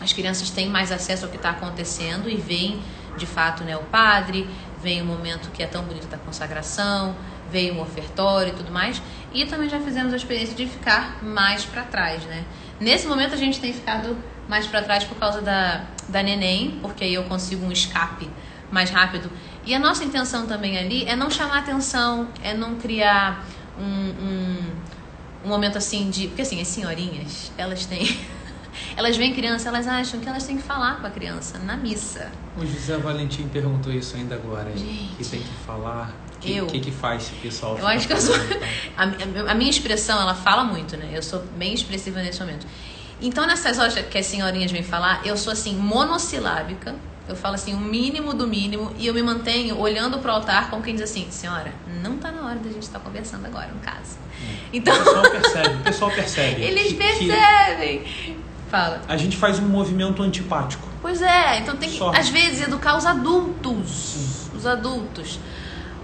as crianças têm mais acesso ao que está acontecendo e veem de fato né, o padre, vem o momento que é tão bonito da consagração, veio um ofertório e tudo mais. E também já fizemos a experiência de ficar mais para trás, né? Nesse momento a gente tem ficado mais para trás por causa da, da neném, porque aí eu consigo um escape mais rápido. E a nossa intenção também ali é não chamar atenção, é não criar um, um, um momento assim de. Porque assim, as senhorinhas, elas têm. Elas veem criança, elas acham que elas têm que falar com a criança na missa. O José Valentim perguntou isso ainda agora. Gente, que tem que falar. O que, que, que faz esse pessoal? Eu acho que eu sou. <laughs> A, a, minha expressão, ela fala muito, né? Eu sou bem expressiva nesse momento. Então, nessas horas que as senhorinhas vêm falar, eu sou assim, monossilábica eu falo assim, o mínimo do mínimo, e eu me mantenho olhando pro altar como quem diz assim, senhora, não tá na hora da gente estar tá conversando agora, no caso. É. Então... O pessoal percebe, o pessoal percebe. <laughs> Eles percebem. Que Fala. A gente faz um movimento antipático. Pois é, então tem que, Só. às vezes, educar os adultos. Sim. Os adultos.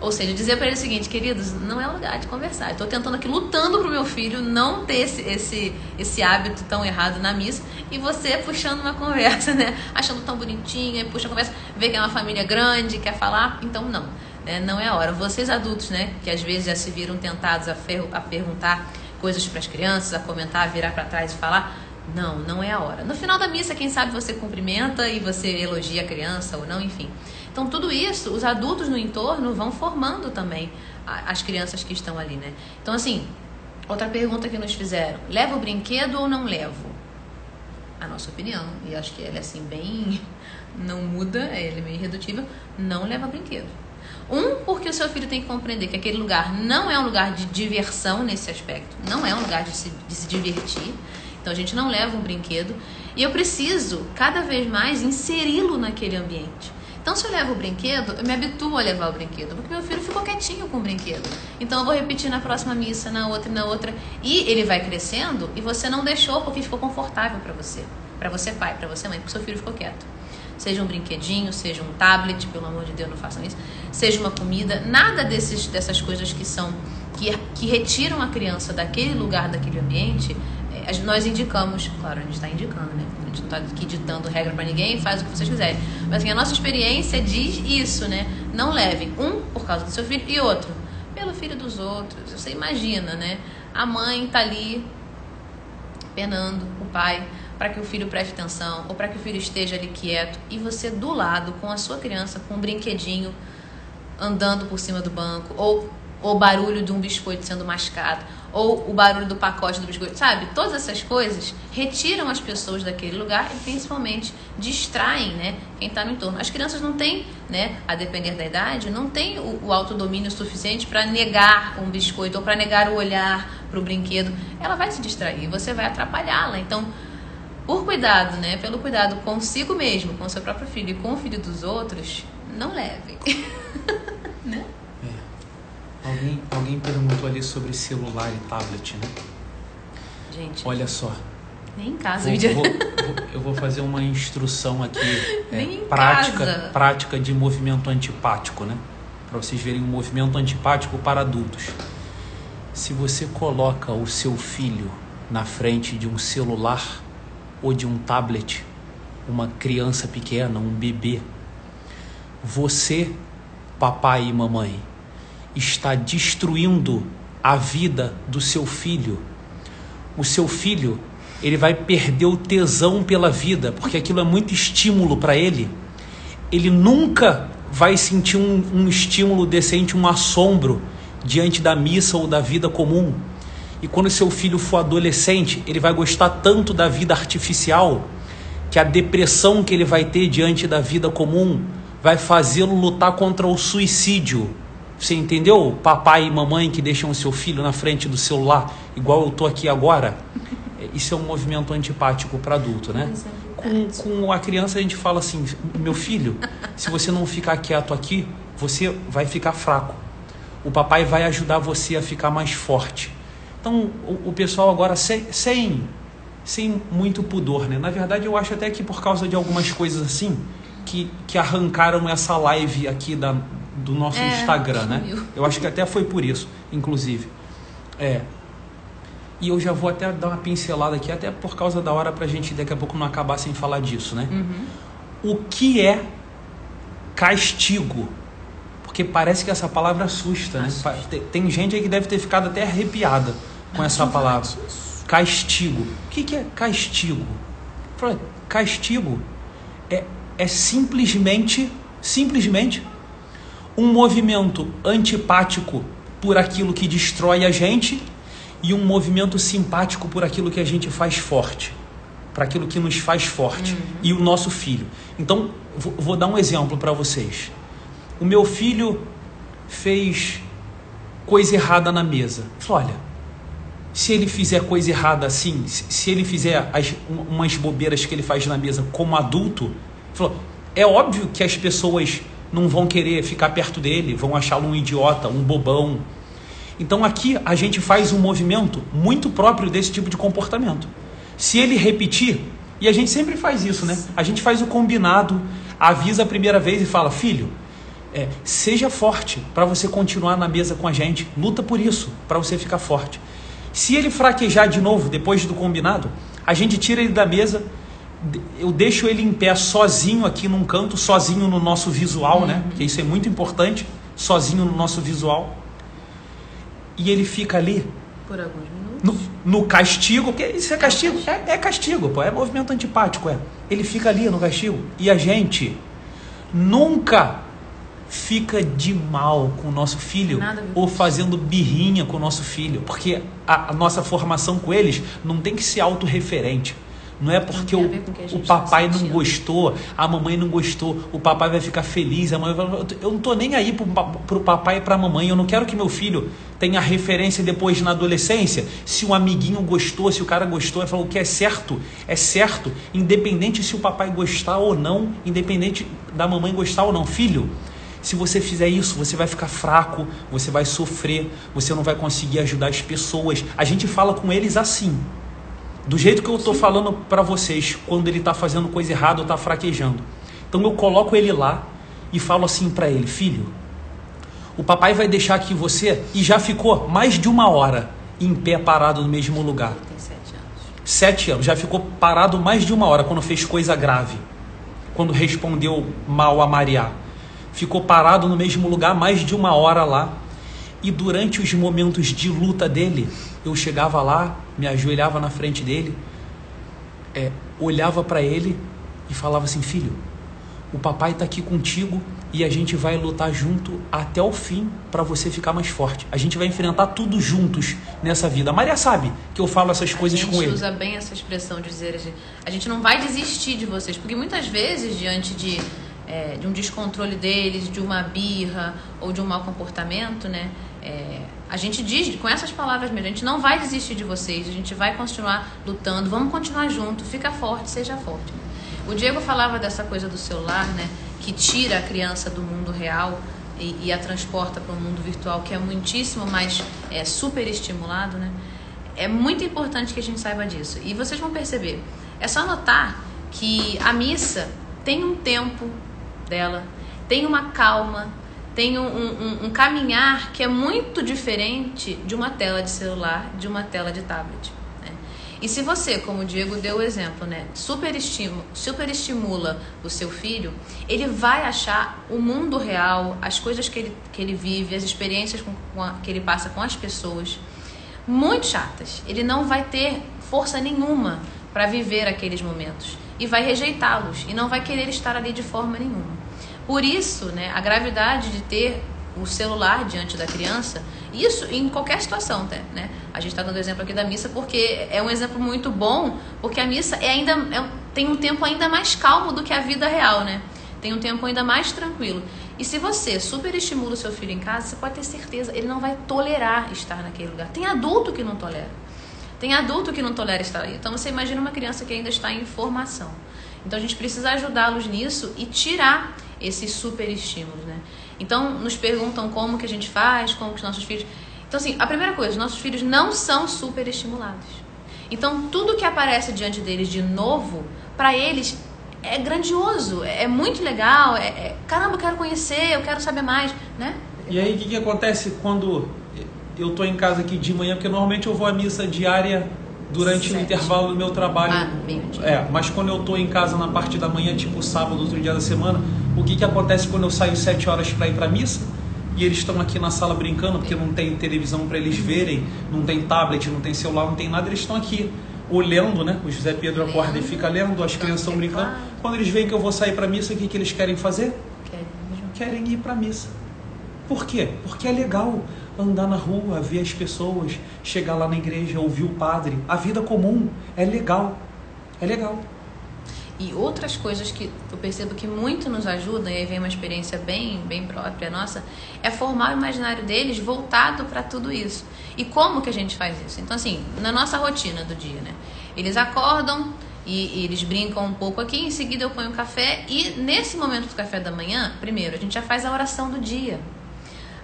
Ou seja, dizer para ele o seguinte, queridos, não é lugar de conversar. Estou tentando aqui, lutando pro meu filho não ter esse, esse, esse hábito tão errado na missa e você puxando uma <laughs> conversa, né? Achando tão bonitinho, e puxa a conversa, vê que é uma família grande, quer falar, então não. Né? Não é a hora. Vocês adultos, né? Que às vezes já se viram tentados a, fer a perguntar coisas para as crianças, a comentar, a virar para trás e falar. Não, não é a hora. No final da missa, quem sabe você cumprimenta e você elogia a criança ou não, enfim. Então, tudo isso, os adultos no entorno vão formando também as crianças que estão ali, né? Então, assim, outra pergunta que nos fizeram: leva o brinquedo ou não levo? A nossa opinião, e acho que ela é assim, bem. <laughs> não muda, ela é meio irredutível, não leva brinquedo. Um, porque o seu filho tem que compreender que aquele lugar não é um lugar de diversão nesse aspecto, não é um lugar de se, de se divertir. Então a gente não leva um brinquedo. E eu preciso, cada vez mais, inseri-lo naquele ambiente. Então, se eu levo o brinquedo, eu me habituo a levar o brinquedo, porque meu filho ficou quietinho com o brinquedo. Então, eu vou repetir na próxima missa, na outra e na outra. E ele vai crescendo e você não deixou porque ficou confortável para você. Para você, pai, para você, mãe, porque seu filho ficou quieto. Seja um brinquedinho, seja um tablet, pelo amor de Deus, não façam isso. Seja uma comida, nada desses, dessas coisas que são que, que retiram a criança daquele lugar, daquele ambiente, nós indicamos, claro, a gente está indicando, né? A gente não está aqui ditando regra para ninguém, faz o que vocês quiserem. Mas assim, a nossa experiência diz isso, né? Não levem um por causa do seu filho e outro pelo filho dos outros. Você imagina, né? A mãe tá ali penando o pai para que o filho preste atenção ou para que o filho esteja ali quieto e você do lado com a sua criança com um brinquedinho andando por cima do banco, ou o barulho de um biscoito sendo mascado, ou o barulho do pacote do biscoito, sabe? Todas essas coisas retiram as pessoas daquele lugar e principalmente distraem, né, quem está no entorno. As crianças não têm, né, a depender da idade, não têm o, o autodomínio suficiente para negar um biscoito ou para negar o olhar para o brinquedo. Ela vai se distrair, você vai atrapalhá-la. Então, por cuidado, né, pelo cuidado consigo mesmo, com seu próprio filho e com o filho dos outros, não leve. <laughs> né? Alguém, alguém perguntou ali sobre celular e tablet, né? Gente, Olha só. nem em casa, Vou, vídeo. vou- <laughs> eu vou fazer uma instrução aqui é, prática, casa. prática de movimento antipático, né? Para vocês verem um movimento antipático para adultos. Se você coloca o seu filho na frente de um celular ou de um tablet, uma criança pequena, um bebê, você, papai e mamãe, está destruindo a vida do seu filho. O seu filho, ele vai perder o tesão pela vida, porque aquilo é muito estímulo para ele. Ele nunca vai sentir um, um estímulo decente, um assombro diante da missa ou da vida comum. E quando seu filho for adolescente, ele vai gostar tanto da vida artificial que a depressão que ele vai ter diante da vida comum vai fazê-lo lutar contra o suicídio. Você entendeu? Papai e mamãe que deixam o seu filho na frente do celular, igual eu tô aqui agora. Isso é um movimento antipático para adulto, né? Com, com a criança a gente fala assim: meu filho, se você não ficar quieto aqui, você vai ficar fraco. O papai vai ajudar você a ficar mais forte. Então, o, o pessoal agora sem, sem, sem muito pudor, né? Na verdade, eu acho até que por causa de algumas coisas assim, que, que arrancaram essa live aqui da, do nosso É, Instagram, né? Eu acho que até foi por isso, inclusive. É. E eu já vou até dar uma pincelada aqui, até por causa da hora pra gente daqui a pouco não acabar sem falar disso, né? O que é castigo? Porque parece que essa palavra assusta, né? Pa- te- Tem gente aí que deve ter ficado até arrepiada com essa palavra. Castigo. O que que é castigo? Castigo é, é simplesmente, simplesmente um movimento antipático por aquilo que destrói a gente e um movimento simpático por aquilo que a gente faz forte, para aquilo que nos faz forte e o nosso filho. Então, vou, dar um exemplo para vocês. O meu filho fez coisa errada na mesa. Falei, olha, se ele fizer coisa errada assim, se ele fizer as, um- umas bobeiras que ele faz na mesa como adulto, falou, é óbvio que as pessoas não vão querer ficar perto dele, vão achá-lo um idiota, um bobão. Então aqui a gente faz um movimento muito próprio desse tipo de comportamento. Se ele repetir, e a gente sempre faz isso, né? A gente faz o combinado, avisa a primeira vez e fala: filho, é, seja forte para você continuar na mesa com a gente. Luta por isso, para você ficar forte. Se ele fraquejar de novo depois do combinado, a gente tira ele da mesa. Eu deixo ele em pé sozinho aqui num canto, sozinho no nosso visual, né? Porque isso é muito importante, sozinho no nosso visual. E ele fica ali Por alguns minutos. no, no castigo, porque isso é castigo, é, é castigo, pô, é movimento antipático, é. Ele fica ali no castigo e a gente nunca fica de mal com o nosso filho ou fazendo birrinha com o nosso filho, porque a, a nossa formação com eles não tem que ser autorreferente. Não é porque o, o tá papai não gostou, a mamãe não gostou, o papai vai ficar feliz, a mãe vai... Eu não tô nem aí pro, pro papai e pra mamãe, eu não quero que meu filho tenha referência depois na adolescência, se um amiguinho gostou, se o cara gostou, ele falou o que é certo, é certo, independente se o papai gostar ou não, independente da mamãe gostar ou não. Filho, se você fizer isso, você vai ficar fraco, você vai sofrer, você não vai conseguir ajudar as pessoas. A gente fala com eles assim. Do jeito que eu estou falando para vocês, quando ele está fazendo coisa errada ou está fraquejando. Então eu coloco ele lá e falo assim para ele: Filho, o papai vai deixar aqui você e já ficou mais de uma hora em pé parado no mesmo lugar. Ele tem sete anos. Sete anos, já ficou parado mais de uma hora quando fez coisa grave. Quando respondeu mal a Maria. Ficou parado no mesmo lugar mais de uma hora lá. E durante os momentos de luta dele, eu chegava lá, me ajoelhava na frente dele, é, olhava para ele e falava assim: Filho, o papai está aqui contigo e a gente vai lutar junto até o fim para você ficar mais forte. A gente vai enfrentar tudo juntos nessa vida. A Maria sabe que eu falo essas coisas com ele. A gente usa bem essa expressão de dizer a gente não vai desistir de vocês, porque muitas vezes diante de é, de um descontrole deles, de uma birra ou de um mau comportamento, né? É, a gente diz com essas palavras mesmo, a gente não vai desistir de vocês, a gente vai continuar lutando, vamos continuar junto, fica forte, seja forte. O Diego falava dessa coisa do celular, né? Que tira a criança do mundo real e, e a transporta para o mundo virtual, que é muitíssimo mais é, super estimulado, né? É muito importante que a gente saiba disso. E vocês vão perceber, é só notar que a missa tem um tempo dela, tem uma calma, tem um, um, um, caminhar que é muito diferente de uma tela de celular, de uma tela de tablet. Né? E se você, como o Diego deu o exemplo, né, superestimula, superestimula o seu filho, ele vai achar o mundo real, as coisas que ele, que ele vive, as experiências com, com a, que ele passa com as pessoas, muito chatas. Ele não vai ter força nenhuma para viver aqueles momentos e vai rejeitá-los e não vai querer estar ali de forma nenhuma. Por isso, né, a gravidade de ter o celular diante da criança, isso em qualquer situação, né? A gente está dando exemplo aqui da missa porque é um exemplo muito bom, porque a missa é ainda é, tem um tempo ainda mais calmo do que a vida real, né? Tem um tempo ainda mais tranquilo. E se você superestimula o seu filho em casa, você pode ter certeza, ele não vai tolerar estar naquele lugar. Tem adulto que não tolera. Tem adulto que não tolera estar ali. Então você imagina uma criança que ainda está em formação. Então a gente precisa ajudá-los nisso e tirar esses super estímulos, né? Então nos perguntam como que a gente faz, como que os nossos filhos. Então assim, a primeira coisa, nossos filhos não são super estimulados. Então tudo que aparece diante deles de novo, para eles é grandioso, é muito legal, é, é, caramba, eu quero conhecer, eu quero saber mais, né? E aí o que, que acontece quando eu estou em casa aqui de manhã, porque normalmente eu vou à missa diária durante Sete. o intervalo do meu trabalho. Ah, é, mas quando eu estou em casa na parte da manhã, tipo sábado, outro dia da semana, o que, que acontece quando eu saio sete horas para ir para missa? E eles estão aqui na sala brincando, porque não tem televisão para eles verem, não tem tablet, não tem celular, não tem nada, eles estão aqui olhando, né? O José Pedro acorda e fica lendo, as crianças estão brincando. Quando eles veem que eu vou sair para missa, o que, que eles querem fazer? Querem ir para missa. Por quê? Porque é legal andar na rua, ver as pessoas, chegar lá na igreja, ouvir o padre. A vida comum é legal. É legal. E outras coisas que eu percebo que muito nos ajudam, e aí vem uma experiência bem, bem própria nossa, é formar o imaginário deles voltado para tudo isso. E como que a gente faz isso? Então, assim, na nossa rotina do dia, né? Eles acordam e, e eles brincam um pouco aqui, em seguida eu ponho o café, e nesse momento do café da manhã, primeiro, a gente já faz a oração do dia.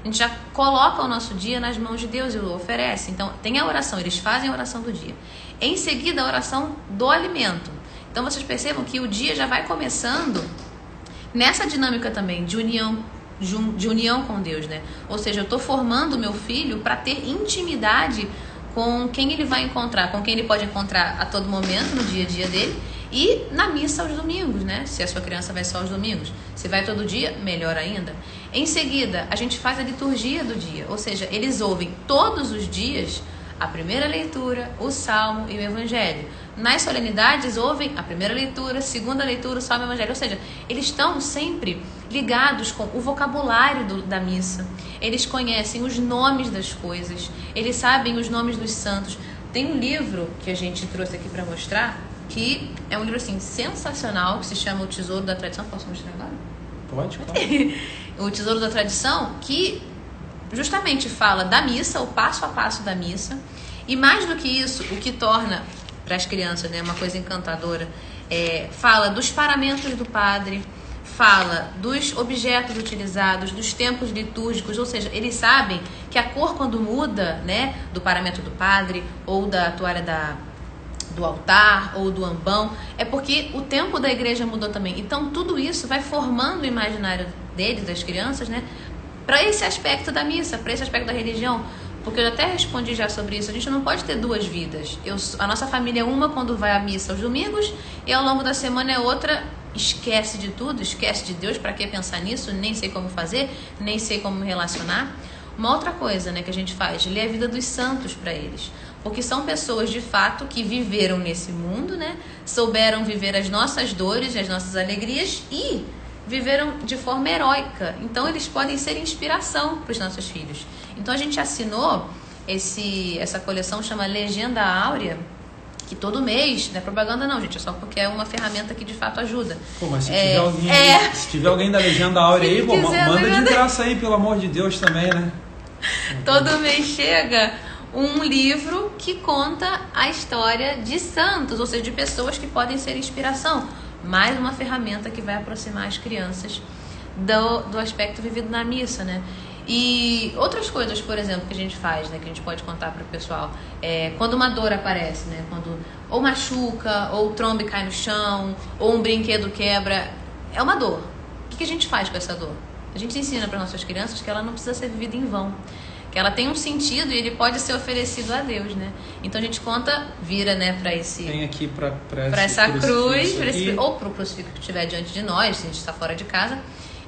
A gente já coloca o nosso dia nas mãos de Deus e o oferece. Então, tem a oração, eles fazem a oração do dia. Em seguida, a oração do alimento. Então, vocês percebam que o dia já vai começando nessa dinâmica também de união de união com Deus, né? Ou seja, eu estou formando meu filho para ter intimidade com quem ele vai encontrar, com quem ele pode encontrar a todo momento no dia a dia dele e na missa aos domingos, né? Se a sua criança vai só aos domingos. Se vai todo dia, melhor ainda. Em seguida, a gente faz a liturgia do dia, ou seja, eles ouvem todos os dias a primeira leitura, o salmo e o evangelho. Nas solenidades, ouvem a primeira leitura, a segunda leitura, o salmo o evangelho. Ou seja, eles estão sempre ligados com o vocabulário do, da missa. Eles conhecem os nomes das coisas, eles sabem os nomes dos santos. Tem um livro que a gente trouxe aqui para mostrar, que é um livro assim sensacional que se chama O Tesouro da Tradição. Posso mostrar agora? Pode, pode. <laughs> o Tesouro da Tradição, que justamente fala da missa, o passo a passo da missa. E mais do que isso, o que torna para as crianças né, uma coisa encantadora, é, fala dos paramentos do padre, fala dos objetos utilizados, dos tempos litúrgicos, ou seja, eles sabem que a cor quando muda, né, do paramento do padre ou da toalha da do altar ou do ambão, é porque o tempo da igreja mudou também. Então tudo isso vai formando o imaginário deles, das crianças, né, para esse aspecto da missa, para esse aspecto da religião. Porque eu até respondi já sobre isso. A gente não pode ter duas vidas. Eu, a nossa família é uma quando vai à missa aos domingos e ao longo da semana é outra. Esquece de tudo, esquece de Deus. Para que pensar nisso? Nem sei como fazer, nem sei como me relacionar. Uma outra coisa né, que a gente faz, ler a vida dos santos para eles. Porque são pessoas de fato que viveram nesse mundo, né? Souberam viver as nossas dores, as nossas alegrias e viveram de forma heróica. Então eles podem ser inspiração para os nossos filhos. Então a gente assinou esse, essa coleção chama Legenda Áurea que todo mês, não é propaganda não, gente, é só porque é uma ferramenta que de fato ajuda. Pô, mas se É, tiver alguém, é. se tiver alguém da legenda áurea aí, pô, manda de legenda- graça aí, pelo amor de Deus também, né? <laughs> Todo mês chega um livro que conta a história de santos, ou seja, de pessoas que podem ser inspiração. Mais uma ferramenta que vai aproximar as crianças do, do aspecto vivido na missa, né? E outras coisas, por exemplo, que a gente faz, né, que a gente pode contar para o pessoal, é quando uma dor aparece, né, quando ou machuca, ou o trombe cai no chão, ou um brinquedo quebra, é uma dor. O que a gente faz com essa dor? A gente ensina para nossas crianças que ela não precisa ser vivida em vão, que ela tem um sentido e ele pode ser oferecido a Deus, né? Então a gente conta, vira, né, para esse Tem aqui para esse essa cruz, pra esse- ou para o crucifixo que estiver diante de nós, se a gente está fora de casa,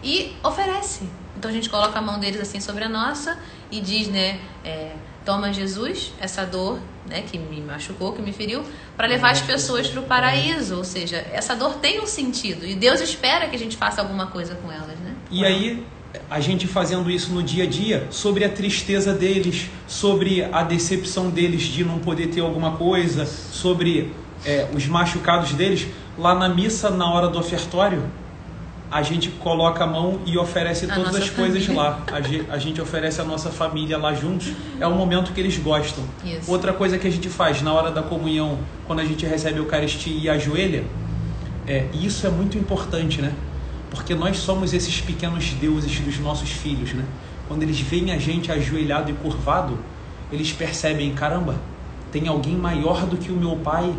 e oferece. Então a gente coloca a mão deles assim sobre a nossa e diz, né, é, toma Jesus, essa dor, né, que me machucou, que me feriu, para levar as pessoas para o paraíso. Ou seja, essa dor tem um sentido e Deus espera que a gente faça alguma coisa com elas, né? E aí, a gente fazendo isso no dia a dia, sobre a tristeza deles, sobre a decepção deles de não poder ter alguma coisa, sobre é, os machucados deles, lá na missa, na hora do ofertório, a gente coloca a mão e oferece A todas as coisas família. lá. A ge- a gente oferece a nossa família lá juntos. É um momento que eles gostam. Isso. Outra coisa que a gente faz na hora da comunhão, quando a gente recebe a Eucaristia e ajoelha, é, e isso é muito importante, né? Porque nós somos esses pequenos deuses dos nossos filhos, né? Quando eles veem a gente ajoelhado e curvado, eles percebem, caramba, tem alguém maior do que o meu pai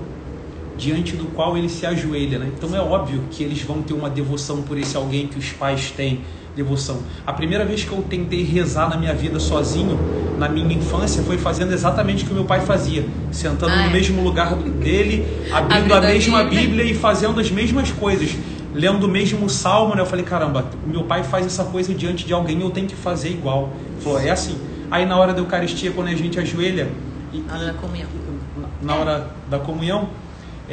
diante do qual ele se ajoelha, né? Então é óbvio que eles vão ter uma devoção por esse alguém que os pais têm devoção. A primeira vez que eu tentei rezar na minha vida sozinho, na minha infância, foi fazendo exatamente o que meu pai fazia, sentando Ah, no é. mesmo lugar dele, abrindo Abrindo a a mesma Bíblia. Bíblia e fazendo as mesmas coisas, lendo o mesmo salmo, né? Eu falei, caramba, meu pai faz essa coisa diante de alguém, eu tenho que fazer igual. Ele falou, é assim. Aí na hora da Eucaristia, quando a gente ajoelha, e- Na hora da comunhão. na hora da comunhão,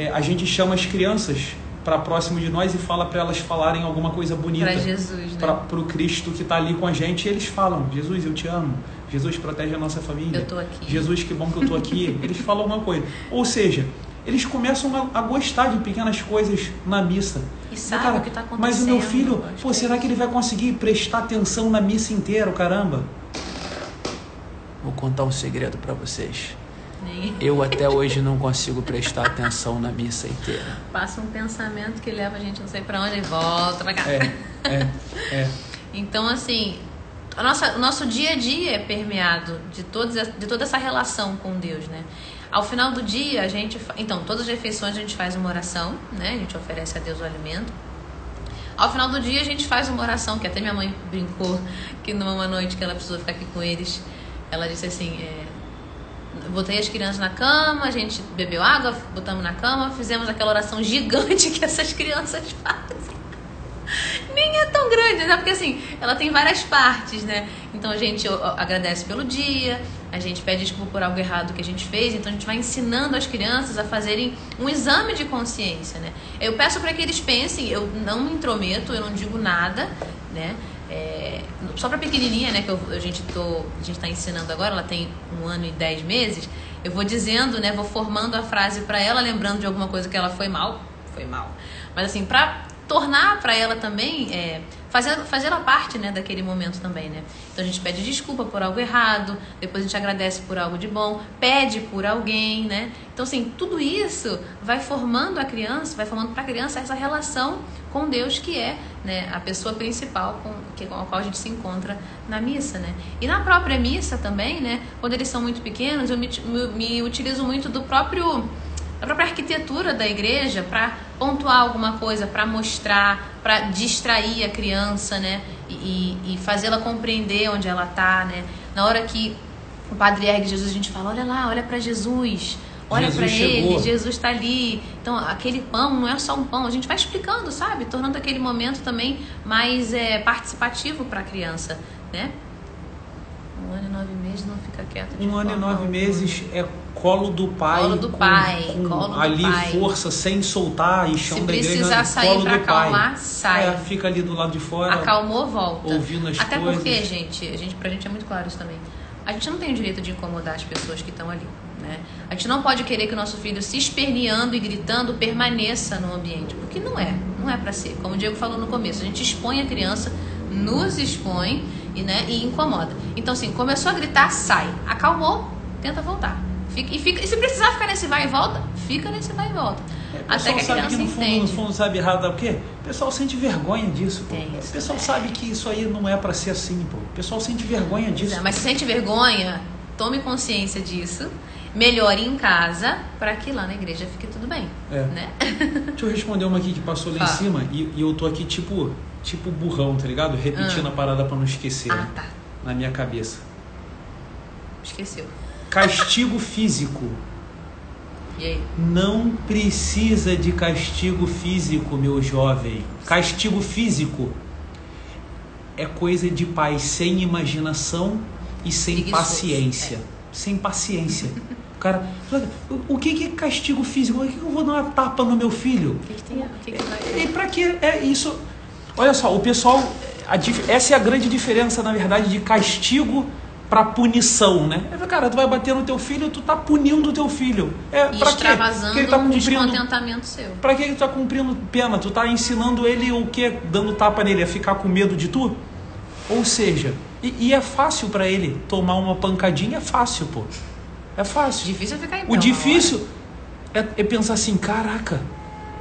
é, a gente chama as crianças para próximo de nós e fala para elas falarem alguma coisa bonita Para Jesus, né? para o Cristo que está ali com a gente. E eles falam: Jesus, eu te amo. Jesus protege a nossa família. Eu tô aqui. Jesus, que bom que eu tô aqui. <laughs> eles falam alguma coisa. Ou seja, eles começam a, a gostar de pequenas coisas na missa. E sabe Cara, o que tá acontecendo. Mas o meu filho, pô, que será é que ele vai conseguir prestar atenção na missa inteira, caramba? Vou contar um segredo para vocês. Eu até hoje não consigo prestar atenção na missa inteira. Passa um pensamento que leva a gente não sei pra onde e volta pra cá. É, é, é. <laughs> Então, assim, a nossa, o nosso dia a dia é permeado de, todos, de toda essa relação com Deus, né? Ao final do dia, a gente. Então, todas as refeições a gente faz uma oração, né? A gente oferece a Deus o alimento. Ao final do dia, a gente faz uma oração, que até minha mãe brincou que numa noite que ela precisou ficar aqui com eles, ela disse assim: é, botei as crianças na cama, a gente bebeu água, botamos na cama, fizemos aquela oração gigante <laughs> que essas crianças <laughs> fazem. Nem é tão grande, né? Porque assim, ela tem várias partes, né? Então a gente agradece pelo dia, a gente pede desculpa por algo errado que a gente fez, então a gente vai ensinando as crianças a fazerem um exame de consciência, né? Eu peço para que eles pensem, eu não me intrometo, eu não digo nada, né? É, só para pequenininha, né, que eu- a gente tô, a gente tá ensinando agora, ela tem um ano e dez meses, eu vou dizendo, né, vou formando a frase para ela, lembrando de alguma coisa que ela foi mal, foi mal. Mas assim, para tornar para ela também, é, fazer, fazer ela parte né, daquele momento também, né? Então a gente pede desculpa por algo errado, depois a gente agradece por algo de bom, pede por alguém, né? Então assim, tudo isso vai formando a criança, vai formando para a criança essa relação com Deus que é né, a pessoa principal com, que, com a qual a gente se encontra na missa, né? E na própria missa também, né? Quando eles são muito pequenos, eu me, me, me utilizo muito do próprio a própria arquitetura da igreja para pontuar alguma coisa, para mostrar, para distrair a criança, né? E, e- fazê-la compreender onde ela tá, né? Na hora que o padre ergue Jesus, a gente fala: olha lá, olha para Jesus. Olha para ele. Jesus está ali. Então, aquele pão não é só um pão. A gente vai explicando, sabe? Tornando aquele momento também mais é, participativo para a criança, né? Um ano e nove meses não fica quieto. de Um ano e nove alguma. meses é colo do pai. Colo do com- pai, com colo do ali pai. força, sem soltar e chão Se da igreja. precisar sair pra do pai. acalmar, sai. É, fica ali do lado de fora. Acalmou, volta. ouvindo as Até coisas. porque, gente, a gente, pra gente é muito claro isso também. A gente não tem o direito de incomodar as pessoas que estão ali. Né? A gente não pode querer que o nosso filho se esperneando e gritando permaneça no ambiente, porque não é, não é para ser. Como o Diego falou no começo, a gente expõe a criança, nos expõe e, né, e incomoda. Então, assim, começou a gritar, sai. Acalmou, tenta voltar. Fica, e, fica, e se precisar ficar nesse vai e volta, fica nesse vai e volta. É, Até que a sabe criança que no fundo, no entende. fundo sabe errado, sabe o quê? O pessoal sente vergonha disso, pô. Tem O isso, pessoal é. sabe que isso aí não é pra ser assim, pô. O pessoal sente vergonha Pois disso. é, mas se sente vergonha, tome consciência disso, melhore em casa, para que lá na igreja fique tudo bem. É. Né? Deixa eu responder uma aqui que passou lá em Fala. cima e, e eu tô aqui tipo, tipo burrão, tá ligado? Repetindo Ah. a parada pra não esquecer Ah, né? tá. na minha cabeça. Esqueceu. Castigo físico. E aí? Não precisa de castigo físico, meu jovem. Castigo físico é coisa de pai sem imaginação e sem Preguiçoso, paciência. Sem paciência. Cara, o que que é castigo físico? Por que que eu vou dar uma tapa no meu filho? O que, que tem? O que, que vai. E pra que é isso? Olha só, o pessoal. a essa é a grande diferença, na verdade, de castigo pra punição, né? É, Cara, tu vai bater no teu filho, tu tá punindo o teu filho. É, E pra quê? extravasando Porque ele tá um cumprindo. descontentamento seu. Pra que ele tá cumprindo pena? Tu tá ensinando ele o quê? Dando tapa nele? A ficar com medo de tu? Ou seja, e, e é fácil pra ele tomar uma pancadinha, é fácil, pô. É fácil. Difícil é ficar em pé O difícil é, é pensar assim, caraca,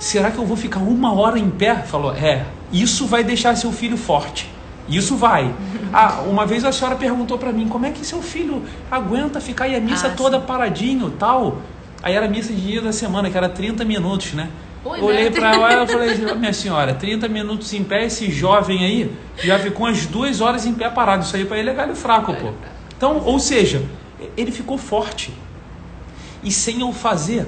será que eu vou ficar uma hora em pé? Falou, é, isso vai deixar seu filho forte. Isso vai. <laughs> Ah, uma vez a senhora perguntou pra mim, como é que seu filho aguenta ficar aí a missa Ah, toda paradinho tal? Aí era a missa de dia da semana, que era 30 minutos, né? Eu Olhei é. pra ela e falei, <laughs> minha senhora, 30 minutos em pé, esse jovem aí já ficou umas duas horas em pé parado. Isso aí pra ele é galho fraco, pô. Então, ou seja, ele ficou forte. E sem eu fazer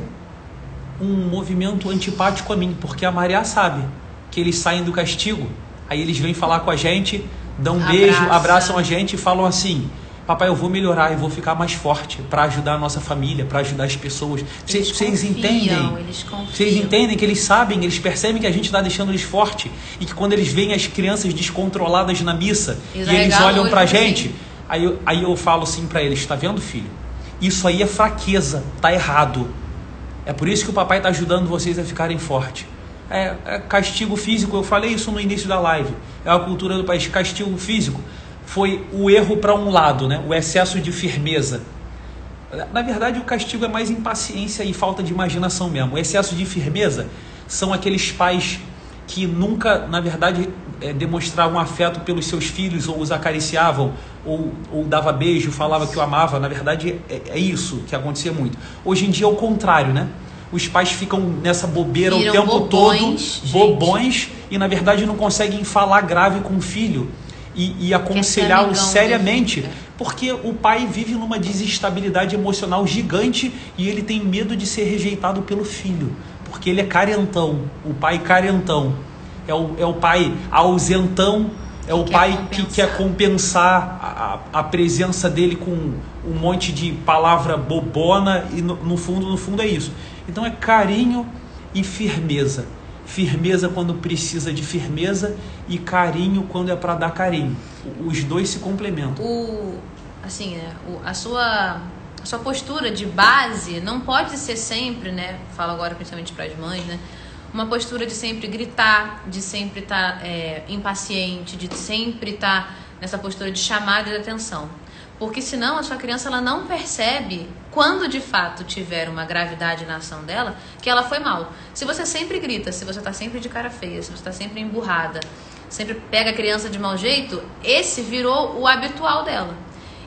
um movimento antipático a mim, porque a Maria sabe que eles saem do castigo, aí eles vêm falar com a gente, dão um beijo, Abraça. abraçam a gente e falam assim: Papai, eu vou melhorar, eu vou ficar mais forte para ajudar a nossa família, para ajudar as pessoas. Vocês, entendem? Vocês entendem que eles sabem, eles percebem que a gente está deixando eles forte e que quando eles veem as crianças descontroladas na missa Eles e eles olham olho assim. gente, aí eu, aí eu falo assim pra eles: tá vendo, filho? Isso aí é fraqueza, tá errado. É por isso que o papai está ajudando vocês a ficarem fortes. É, é castigo físico, eu falei isso no início da live. É a cultura do país. Castigo físico foi o erro para um lado, né? o excesso de firmeza. Na verdade, o castigo é mais impaciência e falta de imaginação mesmo. O excesso de firmeza são aqueles pais que nunca, na verdade, eh, demonstravam afeto pelos seus filhos, ou os acariciavam, ou, ou dava beijo, falava que o amava. Na verdade, é, é isso que acontecia muito. Hoje em dia é o contrário, né? Os pais ficam nessa bobeira Viram o tempo bobões, todo, gente. bobões, e na verdade não conseguem falar grave com o filho e, e aconselhá-lo seriamente, é. porque o pai vive numa desestabilidade emocional gigante e ele tem medo de ser rejeitado pelo filho, porque ele é carentão, o pai carentão. É o, é o pai ausentão, é o quer pai que compensar. quer compensar a, a- presença dele com um monte de palavra bobona e no, no fundo, no fundo é isso. Então é carinho e firmeza. Firmeza quando precisa de firmeza e carinho quando é para dar carinho. Os dois se complementam. o assim né, o- a sua a sua postura de base não pode ser sempre né falo agora principalmente para as mães né uma postura de sempre gritar de sempre estar impaciente de sempre estar nessa postura de chamada de atenção. Porque senão a sua criança ela não percebe quando de fato tiver uma gravidade na ação dela que ela foi mal. Se você sempre grita se você está sempre de cara feia se você está sempre emburrada sempre pega a criança de mau jeito, esse virou o habitual dela.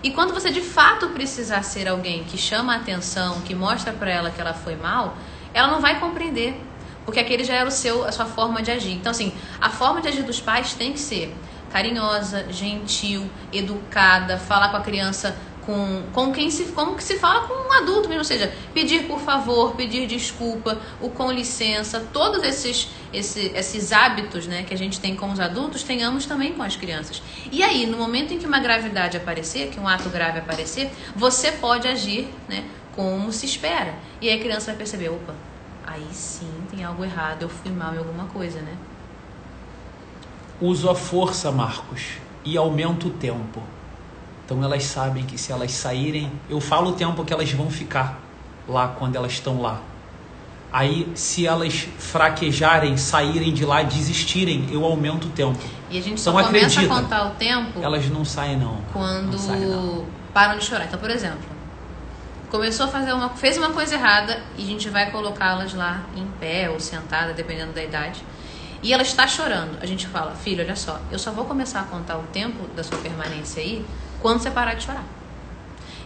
E quando você de fato precisar ser alguém que chama a atenção, que mostra pra ela que ela foi mal, ela não vai compreender, porque aquele já era o seu, a sua forma de agir. Então assim, a forma de agir dos pais tem que ser carinhosa, gentil, educada, falar com a criança com, com quem se como que se fala com um adulto mesmo, ou seja, pedir por favor, pedir desculpa, o com licença, todos esses, esses, esses hábitos né, que a gente tem com os adultos, tenhamos também com as crianças. E aí, no momento em que uma gravidade aparecer, que um ato grave aparecer, você pode agir né, como se espera. E aí a criança vai perceber, opa, aí sim tem algo errado, eu fui mal em alguma coisa, né? Uso a força, Marcos, e aumento o tempo. Então elas sabem que se elas saírem, eu falo o tempo que elas vão ficar lá quando elas estão lá. Aí, se elas fraquejarem, saírem de lá, desistirem, eu aumento o tempo. E a gente só então, começa acredita, a contar o tempo. Elas não saem não. Quando não saem, não. param de chorar. Então, por exemplo, começou a fazer uma, fez uma coisa errada e a gente vai colocá-las lá em pé ou sentada, dependendo da idade. E ela está chorando. A gente fala, filho, olha só, eu só vou começar a contar o tempo da sua permanência aí quando você parar de chorar.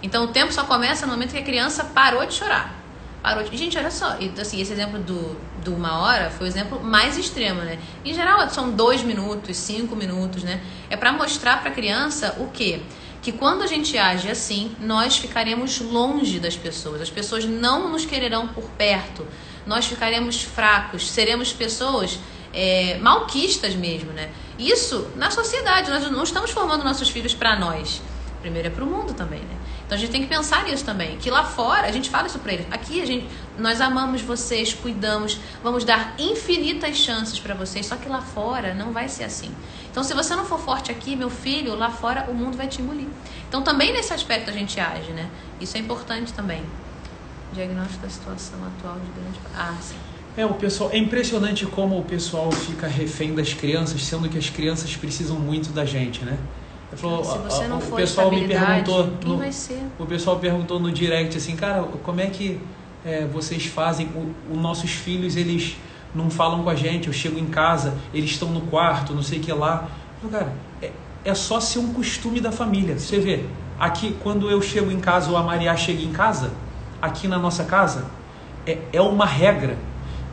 Então o tempo só começa no momento que a criança parou de chorar. Parou de... Gente, olha só, assim, esse exemplo do, do uma hora foi o exemplo mais extremo, né? Em geral são dois minutos, cinco minutos, né? É para mostrar para a criança o quê? Que quando a gente age assim, nós ficaremos longe das pessoas. As pessoas não nos quererão por perto. Nós ficaremos fracos, seremos pessoas é, malquistas mesmo, né? Isso na sociedade, nós não estamos formando nossos filhos para nós. Primeiro é para o mundo também, né? Então a gente tem que pensar nisso também. Que lá fora, a gente fala isso para eles. Aqui a gente, nós amamos vocês, cuidamos, vamos dar infinitas chances para vocês. Só que lá fora não vai ser assim. Então se você não for forte aqui, meu filho, lá fora o mundo vai te engolir. Então também nesse aspecto a gente age, né? Isso é importante também. Diagnóstico da situação atual de grande. Ah, sim. É, o pessoal, é impressionante como o pessoal fica refém das crianças, sendo que as crianças precisam muito da gente, né? Falou, Se você não for o pessoal me perguntou no, vai ser? O pessoal perguntou no direct assim, cara, como é que é, vocês fazem? Os nossos filhos, eles não falam com a gente, eu chego em casa, eles estão no quarto, não sei o que lá. Eu, cara, é, é só ser um costume da família. Você vê, aqui quando eu chego em casa ou a Maria chega em casa, aqui na nossa casa, é, é uma regra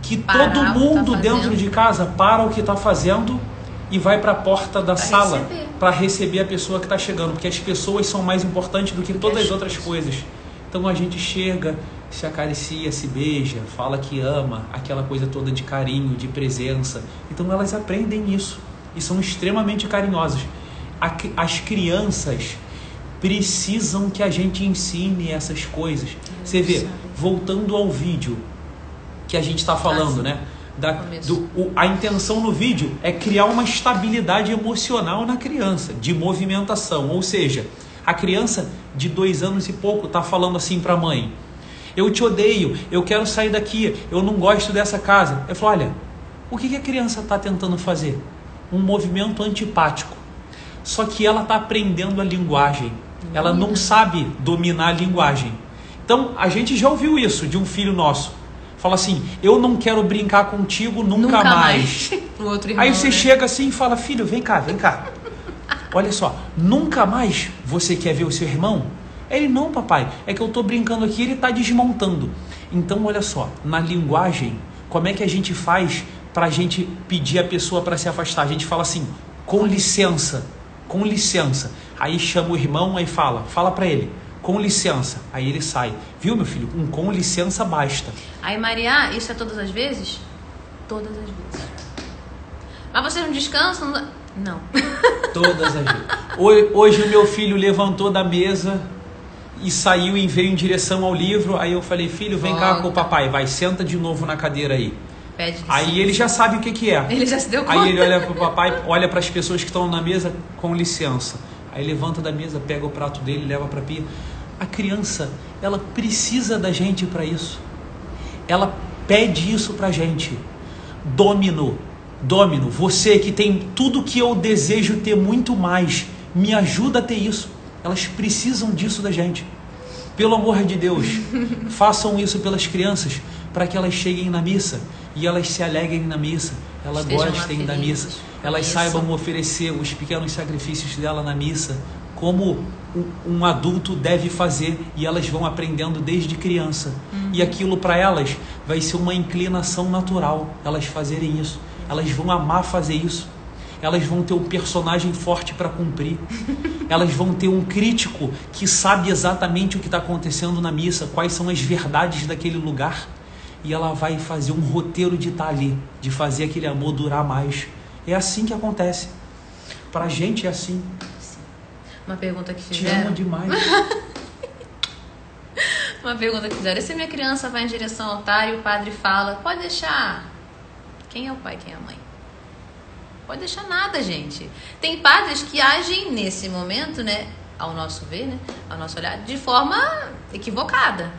que Parar todo tá mundo tá dentro de casa para o que está fazendo e vai para a porta da pra sala para receber a pessoa que está chegando, porque as pessoas são mais importantes do que todas as outras coisas. Então a gente chega, se acaricia, se beija, fala que ama, aquela coisa toda de carinho, de presença. Então elas aprendem isso e são extremamente carinhosas. As crianças precisam que a gente ensine essas coisas. Você vê, voltando ao vídeo, que a gente está falando, né? Da, do, o, a intenção no vídeo é criar uma estabilidade emocional na criança, de movimentação. Ou seja, a criança de dois anos e pouco está falando assim para a mãe: Eu te odeio, eu quero sair daqui, eu não gosto dessa casa. Eu falo: Olha, o que, que a criança está tentando fazer? Um movimento antipático. Só que ela está aprendendo a linguagem. Ela não sabe dominar a linguagem. Então, a gente já ouviu isso de um filho nosso fala assim: Eu não quero brincar contigo nunca, nunca mais. mais. <laughs> irmão, Aí você né? chega assim e fala: Filho, vem cá, vem cá. Olha só, nunca mais você quer ver o seu irmão? Ele não, papai. É que eu estou brincando aqui, ele está desmontando. Então, olha só, na linguagem, como é que a gente faz para a gente pedir a pessoa para se afastar? A gente fala assim: com licença, com licença. Aí chama o irmão e fala, fala para ele com licença. Aí ele sai. Viu, meu filho? Um com licença basta. Aí, Maria, isso é todas as vezes? Todas as vezes. Mas você não descansa? Não. <laughs> Todas as vezes. Hoje, o meu filho levantou da mesa e saiu e veio em direção ao livro. Aí eu falei, filho, vem Volta. cá com o papai. Vai, senta de novo na cadeira aí. Pede aí ele já sabe o que, que é. Ele já se deu conta. Aí ele olha para o <laughs> papai, olha para as pessoas que estão na mesa com licença. Aí levanta da mesa, pega o prato dele, leva para a pia. A criança, ela precisa da gente para isso. Ela pede isso para a gente. Domino, domino, você que tem tudo que eu desejo ter muito mais, me ajuda a ter isso. Elas precisam disso da gente. Pelo amor de Deus, <laughs> façam isso pelas crianças, para que elas cheguem na missa e elas se alegrem na missa, elas Estejam gostem da missa, elas saibam oferecer os pequenos sacrifícios dela na missa, como um adulto deve fazer e elas vão aprendendo desde criança. Uhum. E aquilo para elas vai ser uma inclinação natural, elas fazerem isso. Elas vão amar fazer isso. elas vão ter um personagem forte para cumprir. <laughs> Elas vão ter um crítico que sabe exatamente o que está acontecendo na missa, quais são as verdades daquele lugar. E ela vai fazer um roteiro de estar tá ali, de fazer aquele amor durar mais. É assim que acontece. Pra gente é assim. Uma pergunta que fizeram. Te amo demais. <laughs> Uma pergunta que fizeram. E se minha criança vai em direção ao altar e o padre fala, pode deixar. Quem é o pai, quem é a mãe? Pode deixar nada, gente. Tem padres que agem nesse momento, né? Ao nosso ver, né? Ao nosso olhar, de forma equivocada.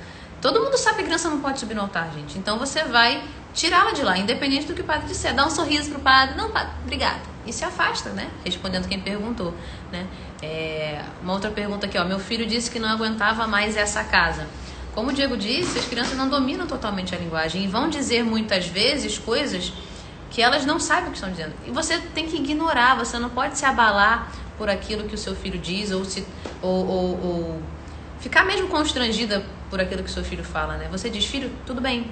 Todo mundo sabe que a criança não pode subir no altar, gente. Então você vai tirá-la de lá, independente do que o padre disser. Dá um sorriso pro padre. Não, padre, obrigada. E se afasta, né? Respondendo quem perguntou, né? É, uma outra pergunta aqui, ó. Meu filho disse que não aguentava mais essa casa. Como o Diego disse, as crianças não dominam totalmente a linguagem e vão dizer muitas vezes coisas que elas não sabem o que estão dizendo. E você tem que ignorar, você não pode se abalar por aquilo que o seu filho diz ou, se, ou, ou, ou ficar mesmo constrangida por aquilo que o seu filho fala, né? Você diz, filho, tudo bem,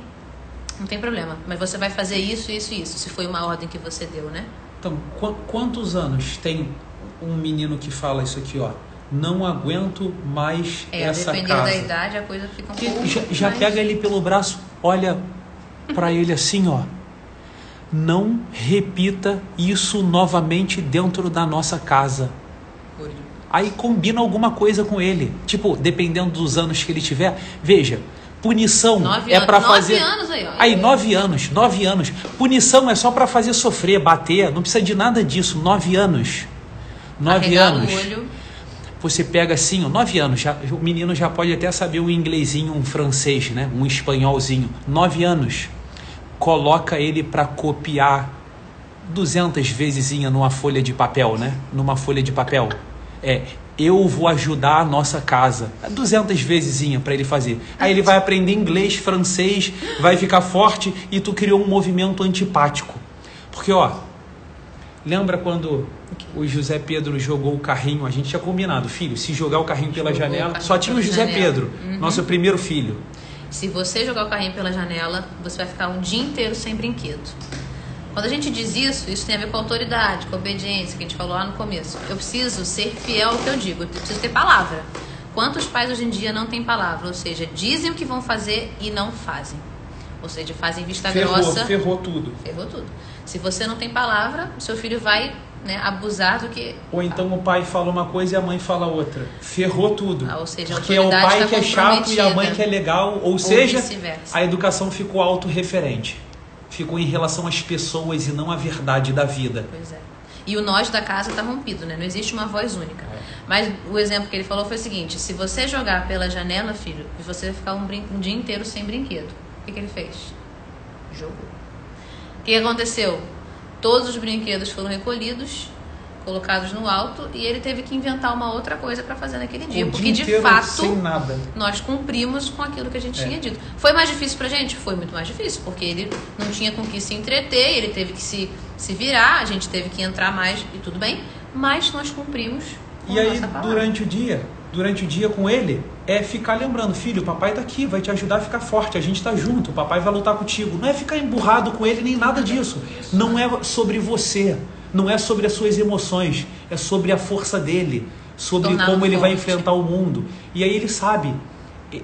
não tem problema, mas você vai fazer isso, isso e isso, se foi uma ordem que você deu, né? Então, qu quantos anos tem um menino que fala isso aqui, ó? não aguento mais é, essa dependendo casa. da idade, a coisa fica um pouco Já, já mais... pega ele pelo braço, olha para ele assim, ó. Não repita isso novamente dentro da nossa casa. Aí combina alguma coisa com ele. Tipo, dependendo dos anos que ele tiver. Veja, punição nove é para fazer. Anos aí, ó. Aí, nove anos, nove anos. Punição é só para fazer sofrer, bater. Não precisa de nada disso. Nove anos. Nove Arregar anos. Você pega assim, ó, nove anos, já, o menino já pode até saber um inglesinho, um francês, né? um espanholzinho. Nove anos, coloca ele para copiar duzentas vezes numa folha de papel, né? Numa folha de papel. É, eu vou ajudar a nossa casa. Duzentas vezes para ele fazer. Aí ele vai aprender inglês, francês, vai ficar forte e tu criou um movimento antipático. Porque, ó, lembra quando o José Pedro jogou o carrinho, a gente tinha combinado, filho, se jogar o carrinho pela jogou janela, carrinho só tinha o José janela. Pedro, uhum. nosso primeiro filho. Se você jogar o carrinho pela janela, você vai ficar um dia inteiro sem brinquedo. Quando a gente diz isso, isso tem a ver com autoridade, com obediência, que a gente falou lá no começo. Eu preciso ser fiel ao que eu digo, eu preciso ter palavra. Quantos pais hoje em dia não têm palavra? Ou seja, dizem o que vão fazer e não fazem. Ou seja, fazem vista ferrou, grossa. Ferrou tudo. Ferrou tudo. Se você não tem palavra, seu filho vai né, abusar do que. Ou então o pai fala uma coisa e a mãe fala outra. Ferrou tudo. Ah, ou seja, Porque é o pai tá que é chato e a mãe que é legal. Ou, ou seja, a educação ficou autorreferente. Ficou em relação às pessoas e não à verdade da vida. Pois é. E o nós da casa está rompido, né? Não existe uma voz única. É. Mas o exemplo que ele falou foi o seguinte: se você jogar pela janela, filho, você vai ficar um, um dia inteiro sem brinquedo. O que, que ele fez? Jogou. O que aconteceu? Todos os brinquedos foram recolhidos, colocados no alto e ele teve que inventar uma outra coisa para fazer naquele dia, o porque dia de fato nós cumprimos com aquilo que a gente é. tinha dito. Foi mais difícil pra gente? Foi muito mais difícil, porque ele não tinha com que se entreter, ele teve que se, se virar, a gente teve que entrar mais e tudo bem, mas nós cumprimos com e aí, durante o dia, durante o dia com ele, é ficar lembrando, filho, o papai tá aqui, vai te ajudar a ficar forte, a gente tá junto, o papai vai lutar contigo. Não é ficar emburrado com ele nem nada disso. Não é sobre você, não é sobre as suas emoções, é sobre a força dele, sobre Tornar como ele vai forte. enfrentar o mundo. E aí ele sabe,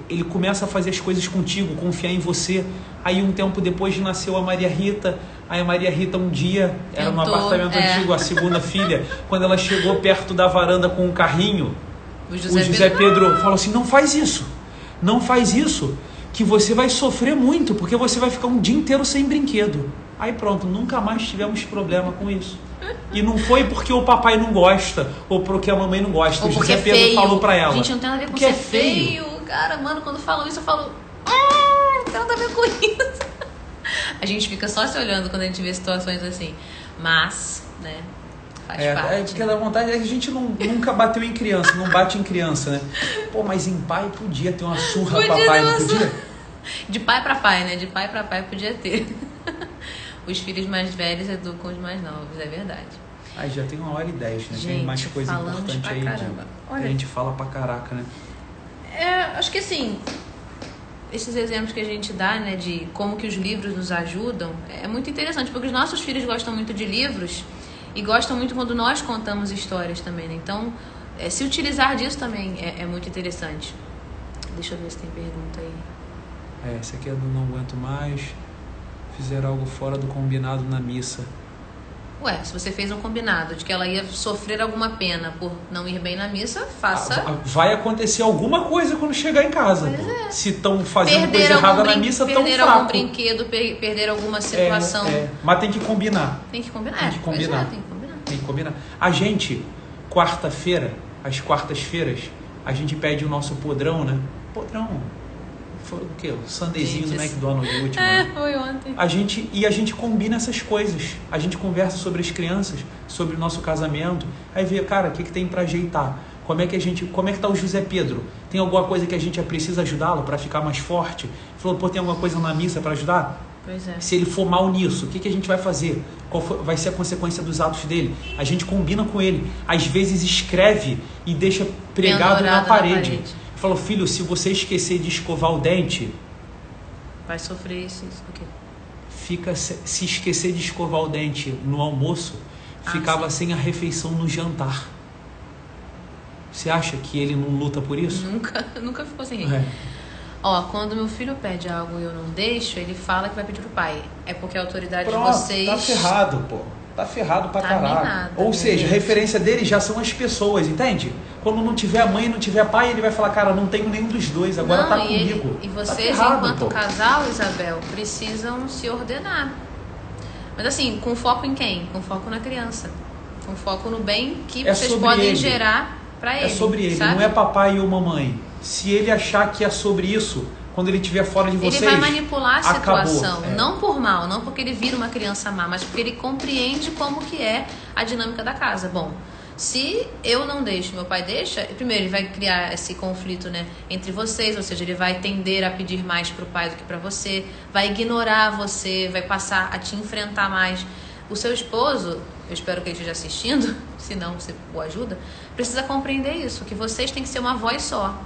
ele começa a fazer as coisas contigo, confiar em você. Aí um tempo depois nasceu a Maria Rita. Aí a Maria Rita um dia, era no Tentou, apartamento é. antigo, a segunda <laughs> filha, quando ela chegou perto da varanda com um carrinho, O o José Pedro falou assim: não faz isso, não faz isso, que você vai sofrer muito, porque você vai ficar um dia inteiro sem brinquedo. Aí pronto, nunca mais tivemos problema com isso. E não foi porque o papai não gosta, ou porque a mamãe não gosta. Ou o porque José é Pedro feio. falou pra ela. Gente, não tem nada a ver com Porque ser é feio. feio. Cara, mano, quando falam isso, eu falo. Ah, não tem nada a ver com isso. <laughs> A gente fica só se olhando quando a gente vê situações assim. Mas, né? Faz É, parte. é porque dá vontade, a gente não, nunca bateu em criança, não bate em criança, né? Pô, mas em pai podia ter uma surra Podia papai, não podia? De pai pra pai, né? De pai pra pai podia ter. Os filhos mais velhos educam os mais novos, é verdade. Aí já tem uma hora e dez, né? tem Gente, mais coisa importante aí. de- caramba. que Olha- a gente fala pra caraca, né? É, acho que assim, esses exemplos que a gente dá, né, de como que os livros nos ajudam, é muito interessante, porque os nossos filhos gostam muito de livros E gostam muito quando nós contamos histórias também, né? Então, é, se utilizar disso também é, é, muito interessante. Deixa eu ver se tem pergunta aí. É, esse aqui é do Não Aguento Mais. Fizeram algo fora do combinado na missa. Ué, se você fez um combinado de que ela ia sofrer alguma pena por não ir bem na missa, faça. Ah, vai acontecer alguma coisa quando chegar em casa. É. Se estão fazendo Perder coisa errada na missa, tão perder fraco. algum brinquedo, per- perder alguma situação. É, é. Mas tem que combinar. Tem que combinar. Tem que Pois é, combinar. tem que combinar. Tem que combinar. A gente, quarta-feira, às quartas-feiras, a gente pede o nosso podrão, né? Podrão. Foi o quê? O sandezinho do McDonald's último. É, foi ontem. A gente, e a gente combina essas coisas. A gente conversa sobre as crianças, sobre o nosso casamento. Aí vê, cara, o que, que tem para ajeitar? Como é que a gente, como é que tá o José Pedro? Tem alguma coisa que a gente precisa ajudá-lo para ficar mais forte? Falou, pô, tem alguma coisa na missa para ajudar? Pois é. Se ele for mal nisso, o que, que a gente vai fazer? Qual vai ser a consequência dos atos dele? A gente combina com ele. Às vezes escreve e deixa pregado na Pendurado na parede. Falou, filho, se você esquecer de escovar o dente, Vai sofrer isso, isso, o quê? fica se esquecer de escovar o dente no almoço, Ah, ficava sem a refeição no jantar. Você acha que ele não luta por isso? Nunca, <laughs> nunca ficou sem rir. É. Ó, quando meu filho pede algo e eu não deixo, ele fala que vai pedir pro pai. É porque a autoridade Pronto, de vocês. tá ferrado, pô. Tá ferrado pra Tá caralho. minado, Ou seja, a referência dele já são as pessoas, entende? Quando não tiver mãe não tiver pai, ele vai falar, cara, não tenho nenhum dos dois, agora não, tá e, ele- comigo. e Tá vocês, ferrado, enquanto pô. casal, Isabel, precisam se ordenar. Mas assim, com foco em quem? Com foco na criança. Com foco no bem que É vocês podem ele. gerar pra ele. É sobre ele, sabe? não é papai ou mamãe. Se ele achar que é sobre isso, quando ele estiver fora de vocês, Ele vai manipular a acabou. situação, É. não por mal, não porque ele vira uma criança má, mas porque ele compreende como que é a dinâmica da casa. Bom, se eu não deixo, meu pai deixa, primeiro ele vai criar esse conflito, né, entre vocês, ou seja, ele vai tender a pedir mais pro pai do que para você, vai ignorar você, vai passar a te enfrentar mais. O seu esposo, eu espero que ele esteja assistindo, <laughs> se não você o ajuda, precisa compreender isso, que vocês têm que ser uma voz só.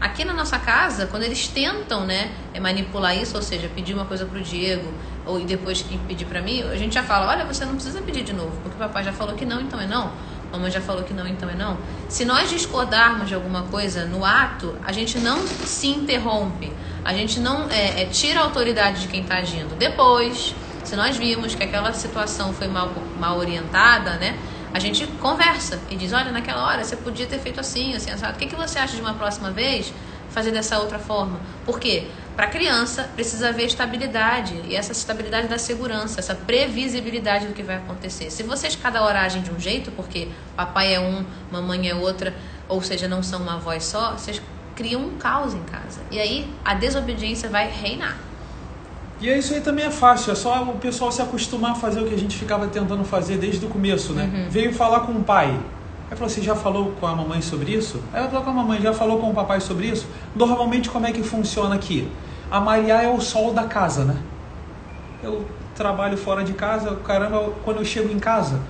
Aqui na nossa casa, quando eles tentam, né, é, manipular isso, ou seja, pedir uma coisa pro Diego ou e depois pedir pra mim, a gente já fala, olha, você não precisa pedir de novo, porque o papai já falou que não, então é não. Mamãe já falou que não, então é não. Se nós discordarmos de alguma coisa no ato, a gente não se interrompe, a gente não é, é, tira a autoridade de quem está agindo. Depois, se nós vimos que aquela situação foi mal, mal orientada, né? A gente conversa e diz, olha, naquela hora você podia ter feito assim, assim, assado. O que, que você acha de uma próxima vez fazer dessa outra forma? Por quê? Para criança precisa haver estabilidade e essa estabilidade da segurança, essa previsibilidade do que vai acontecer. Se vocês cada hora agem de um jeito, porque papai é um, mamãe é outra, ou seja, não são uma voz só, vocês criam um caos em casa. E aí a desobediência vai reinar. E isso aí também é fácil, é só o pessoal se acostumar a fazer o que a gente ficava tentando fazer desde o começo, né? Uhum. Veio falar com o pai. Aí falou, você já falou com a mamãe sobre isso? Aí vai falar com a mamãe, já falou com o papai sobre isso? Normalmente como é que funciona aqui? A Maria é o sol da casa, né? Eu trabalho fora de casa, caramba, quando eu chego em casa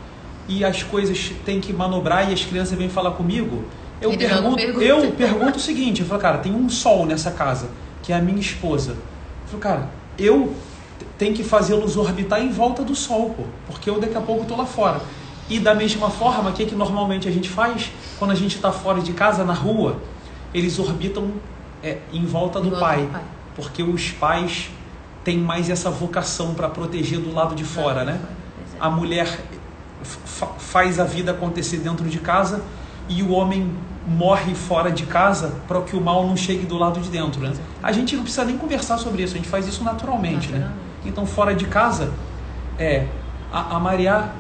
e as coisas têm que manobrar e as crianças vêm falar comigo, eu Ele pergunto, eu pergunto o seguinte, eu falo, cara, tem um sol nessa casa, que é a minha esposa. Eu falo, cara, eu tenho que fazê-los orbitar em volta do sol, pô, porque eu daqui a pouco tô lá fora. E da mesma forma, o que, que normalmente a gente faz quando a gente está fora de casa, na rua? Eles orbitam é, em volta do Em volta pai, do pai. porque os pais têm mais essa vocação para proteger do lado de fora, né? É. A mulher fa- faz a vida acontecer dentro de casa e o homem morre fora de casa para que o mal não chegue do lado de dentro, né? A gente não precisa nem conversar sobre isso, a gente faz isso naturalmente, né? Naturalmente. Então fora de casa, é a, a Maria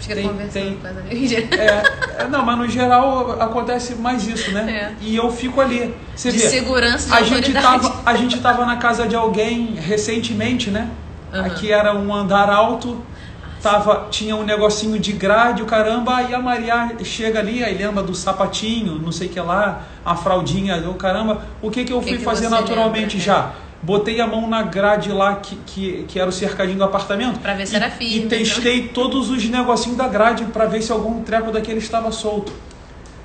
Fica tem, conversando tem com as é, é, não, mas no geral acontece mais isso, né? É. E eu fico ali. Você De vê, segurança, de a gente tava, a gente tava na casa de alguém recentemente, né? Aham. Aqui era um andar alto, tava, tinha um negocinho de grade, o caramba, aí a Maria chega ali, aí lembra do sapatinho, não sei o que lá, a fraldinha, o caramba, o que que eu que fui que fazer naturalmente lembra? já? Botei a mão na grade lá, que, que, que era o cercadinho do apartamento. Pra ver se e, era firme, E testei todos os negocinhos da grade para ver se algum treco daquele estava solto.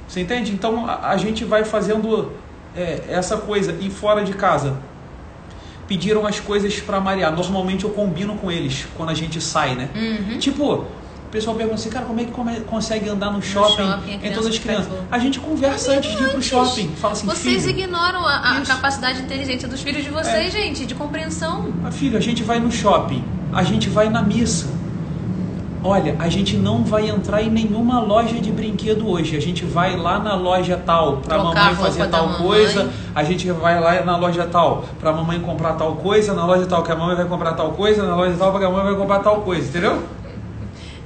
Você entende? Então a, a gente vai fazendo é, essa coisa. E fora de casa, pediram as coisas para marear. Normalmente eu combino com eles quando a gente sai, né? Uhum. Tipo, pessoal pergunta assim, cara, como é que come- consegue andar no shopping, shopping, a em todas as crianças? A gente conversa antes de ir pro shopping. Fala assim, Vocês filho, ignoram a, a capacidade de inteligência dos filhos de vocês, É. gente, de compreensão. Ah, filho, a gente vai no shopping, a gente vai na missa. Olha, a gente não vai entrar em nenhuma loja de brinquedo hoje. A gente vai lá na loja tal para mamãe fazer tal mamãe. coisa. A gente vai lá na loja tal para mamãe comprar tal coisa. Na loja tal que a mamãe vai comprar tal coisa. Na loja tal que a mamãe vai comprar tal coisa, entendeu?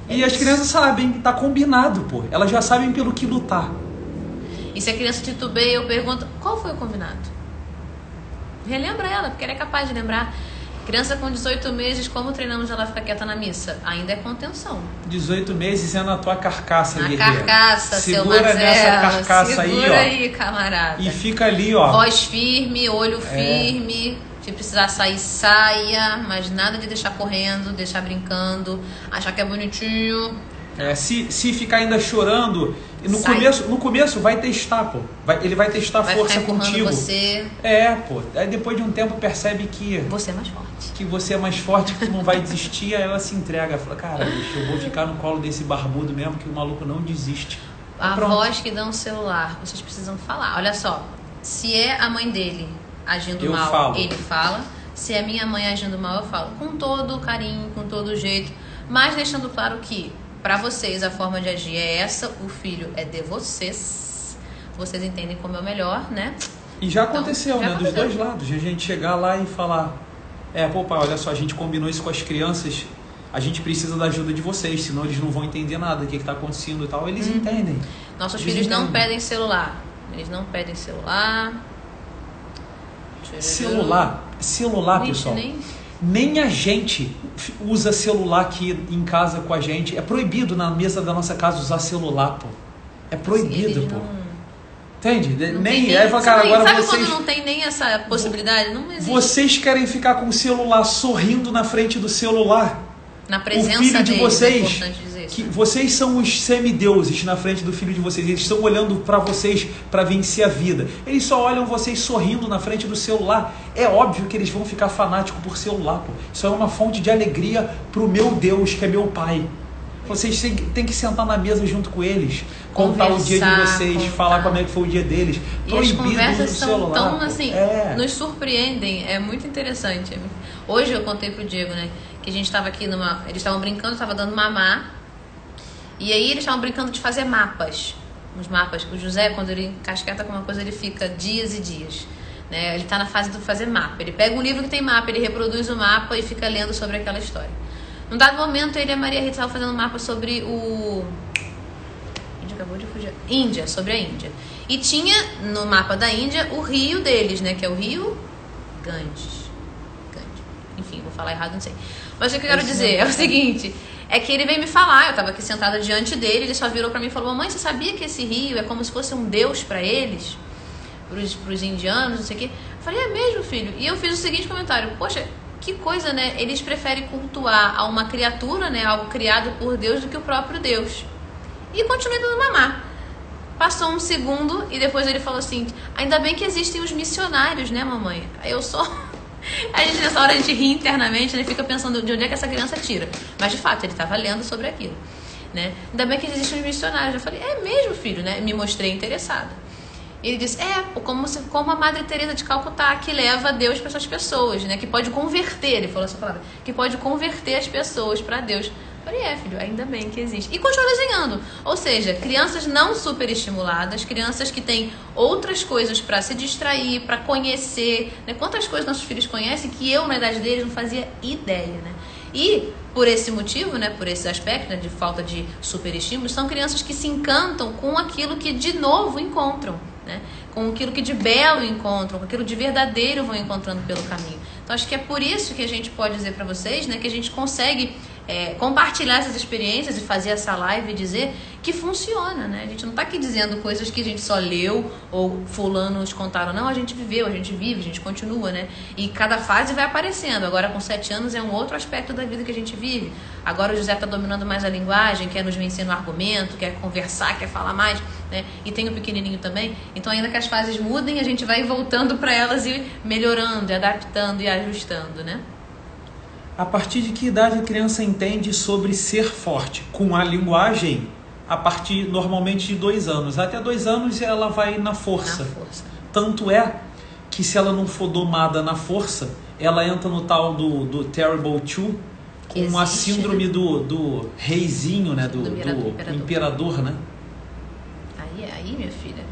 E as crianças sabem, tá combinado, pô. Elas já sabem pelo que lutar. E se a criança titubeia, eu pergunto, qual foi o combinado? Relembra ela, porque ela é capaz de lembrar. Criança com 18 meses, como treinamos ela ficar quieta na missa? Ainda é contenção. 18 meses é na tua carcaça, Na guerreira. carcaça, seu Segura Marcelo. nessa carcaça aí, segura ó. aí, camarada. E fica ali, ó. Voz firme, olho É. Se precisar sair, saia. Mas nada de deixar correndo, deixar brincando, achar que é bonitinho. É, se, se ficar ainda chorando, no Sai. começo, no começo vai testar, pô. Vai- ele vai testar Vai força contigo. você. É, pô. Aí depois de um tempo percebe que, Você é mais forte. que você é mais forte, que tu não vai desistir, aí ela se entrega. Fala, cara, bicho, eu vou ficar no colo desse barbudo mesmo, que o maluco não desiste. A Pronto. voz que dá um celular, vocês precisam falar. Olha só, se é a mãe dele agindo Eu mal, falo. ele fala. Se é minha mãe agindo mal, eu falo. Com todo o carinho, com todo o jeito. Mas deixando claro que, pra vocês, a forma de agir é essa. O filho é de vocês. Vocês entendem como é o melhor, né? E já Então, aconteceu, já né? Dos aconteceu. dois lados. De a gente chegar lá e falar: É, pô, pai, olha só, a gente combinou isso com as crianças. A gente precisa da ajuda de vocês, senão eles não vão entender nada, o que, está acontecendo e tal. Eles Uhum. entendem. Nossos Eles filhos não entendem. pedem celular. Eles não pedem celular. Celular, celular, pessoal. nem- Nem a gente usa celular aqui em casa com a gente. É proibido na mesa da nossa casa usar celular, pô. É proibido, pô. não- Entende? não nem tem aí fala, cara, agora sabe vocês quando não tem nem essa possibilidade? Não existe. vocês querem ficar com o celular sorrindo na frente do celular. Na presença o filho de deles, vocês, é. Que vocês são os semideuses na frente do filho de vocês. Eles estão olhando para vocês para vencer a vida. Eles só olham vocês sorrindo na frente do celular. É óbvio que eles vão ficar fanáticos por celular. Pô. Isso é uma fonte de alegria pro meu Deus, que é meu pai. Vocês têm, que sentar na mesa junto com eles, contar o dia de vocês, contar. falar como é que foi o dia deles. E as Proibido conversas o são celular. tão assim, É. nos surpreendem, é muito interessante. Hoje eu contei pro Diego, né, que a gente estava aqui numa, eles estavam brincando, estava dando mamar. E aí eles estavam brincando de fazer mapas. Os mapas, o José quando ele casqueta com uma coisa, ele fica dias e dias. Né? Ele está na fase do fazer mapa. Ele pega um livro que tem mapa, ele reproduz o mapa e fica lendo sobre aquela história. Num dado momento, ele e a Maria Rita estavam fazendo um mapa sobre o Índia acabou de fugir. Índia, sobre a Índia. E tinha no mapa da Índia o rio deles, né? Que é o rio Ganges. Ganges. Enfim, vou falar errado, não sei. Mas o que eu quero dizer é o seguinte: é que ele veio me falar, eu tava aqui sentada diante dele, ele só virou pra mim e falou: Mamãe, você sabia que esse rio é como se fosse um deus pra eles? Pros, pros indianos, não sei o quê. Eu falei: É mesmo, filho? E eu fiz o seguinte comentário: Poxa, que coisa, né? Eles preferem cultuar a uma criatura, né? Algo criado por Deus do que o próprio Deus. E continuei dando mamar. Passou um segundo e depois ele falou assim: Ainda bem que existem os missionários, né, mamãe? Eu só. A gente nessa hora a gente ri internamente, né? Fica pensando de onde é que essa criança tira. Mas de fato, ele estava lendo sobre aquilo. Né? Ainda bem que existem os missionários. Eu falei, é mesmo, filho, né? Me mostrei interessada. Ele disse, é, como, se, como a Madre Teresa de Calcutá, que leva Deus para essas pessoas, né? Que pode converter, ele falou essa palavra, que pode converter as pessoas para Deus. Falei, é, filho, ainda bem que existe. E continua desenhando. Ou seja, crianças não superestimuladas, crianças que têm outras coisas para se distrair, para conhecer. Né? Quantas coisas nossos filhos conhecem que eu, na idade deles, não fazia ideia, né? E por esse motivo, né, por esse aspecto né, de falta de superestímulo, são crianças que se encantam com aquilo que de novo encontram, né? com aquilo que de belo encontram, com aquilo de verdadeiro vão encontrando pelo caminho. Então acho que é por isso que a gente pode dizer para vocês, né, que a gente consegue é, compartilhar essas experiências e fazer essa live e dizer que funciona, né? A gente não está aqui dizendo coisas que a gente só leu ou fulano nos contaram, não, a gente viveu, a gente vive, a gente continua, né? E cada fase vai aparecendo. Agora com sete anos é um outro aspecto da vida que a gente vive. Agora o José está dominando mais a linguagem, quer nos vencer no argumento, quer conversar, quer falar mais, né? E tem o pequenininho também. Então ainda que as fases mudem, a gente vai voltando para elas e melhorando, e adaptando e ajustando, né? A partir de que idade a criança entende sobre ser forte? Com a linguagem, a partir normalmente de dois anos. Até dois anos ela vai na força. Na força. Tanto é que se ela não for domada na força, ela entra no tal do, do Terrible Two, com a existe, síndrome do, do reizinho, né? Do, Do do imperador. imperador, né? Aí, aí, minha filha.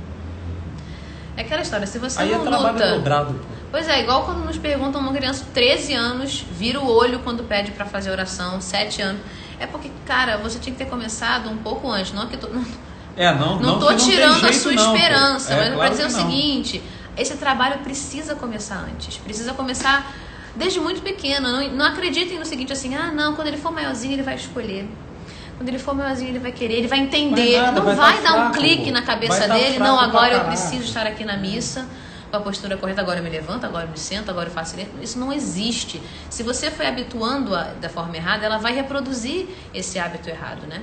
É aquela história, se você Aí é não trabalho luta. dobrado. pô. Pois é, igual quando nos perguntam uma criança de 13 anos, vira o olho quando pede pra fazer oração, 7 anos. É porque, cara, você tinha que ter começado um pouco antes, não que tu, não, É, não, não não tô tirando a jeito sua não, esperança, É, mas claro dizer o seguinte, esse trabalho precisa começar antes, precisa começar desde muito pequeno. Não, não acreditem no seguinte assim, ah, não, quando ele for maiorzinho ele vai escolher. Quando ele for maiorzinho ele vai querer, ele vai entender. Vai nada, não vai vai, tá dar um fraco, clique pô. na cabeça tá dele, fraco não, agora eu preciso estar aqui na missa com a postura correta, agora eu me levanto, agora eu me sento, agora eu faço isso. Isso não existe. Se você foi habituando a, da forma errada, ela vai reproduzir esse hábito errado, né?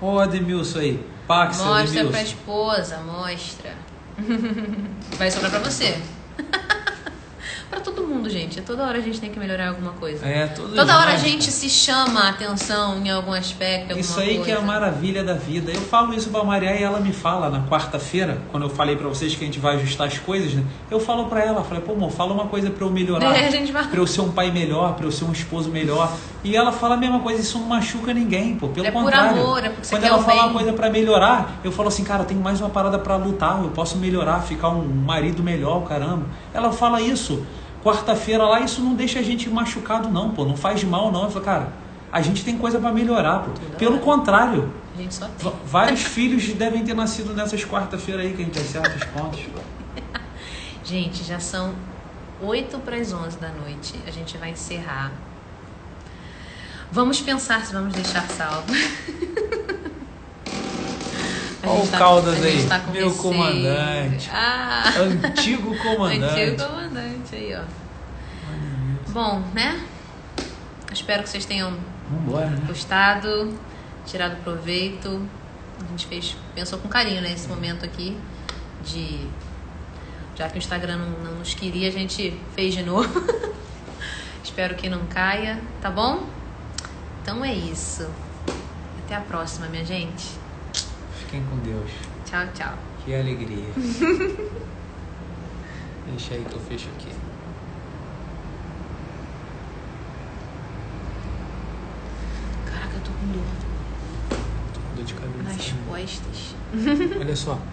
Ó, o Ademilson aí. Pax, Mostra Ademilson. pra esposa, mostra. <laughs> Vai sobrar pra você. <laughs> pra todo mundo, gente. Toda hora a gente tem que melhorar alguma coisa. É, Toda hora a gente se chama a atenção em algum aspecto, Isso aí coisa. que é a maravilha da vida. Eu falo isso pra Maria e ela me fala na quarta-feira, quando eu falei pra vocês que a gente vai ajustar as coisas, né? Eu falo pra ela, falei, pô, amor, fala uma coisa pra eu melhorar. É, a gente vai- Pra eu ser um pai melhor, pra eu ser um esposo melhor. E ela fala a mesma coisa, isso não machuca ninguém, pô. Pelo É por contrário. amor, é porque você Quando ela fala uma coisa pra melhorar, eu falo assim, cara, eu tenho mais uma parada pra lutar, eu posso melhorar, ficar um marido melhor, caramba. Ela fala isso. Quarta-feira lá, isso não deixa a gente machucado, não, pô. Não faz mal, não. Eu falo, cara, a gente tem coisa pra melhorar, pô. Pelo contrário, A gente só tem. vários <laughs> filhos devem ter nascido nessas quarta-feira aí, que a gente acerta as contas. <laughs> Gente, já são 8 para as 11 da noite. A gente vai encerrar. Vamos pensar se vamos deixar salvo. <laughs> A Ó gente o tá- Caldas aí, tá meu receio. comandante. Ah, Antigo <laughs> comandante. antigo comandante aí, ó. Bom, né? Espero que vocês tenham Vambora, né? gostado, tirado proveito. A gente fez, pensou com carinho né, nesse momento aqui de já que o Instagram não, não nos queria, a gente fez de novo. <laughs> Espero que não caia, tá bom? Então é isso. Até a próxima, minha gente. Fiquem com Deus. Tchau, tchau. Que alegria. <laughs> Deixa aí que eu fecho aqui. Caraca, eu tô com dor Tô com dor de cabeça. nas costas. Olha só. <laughs>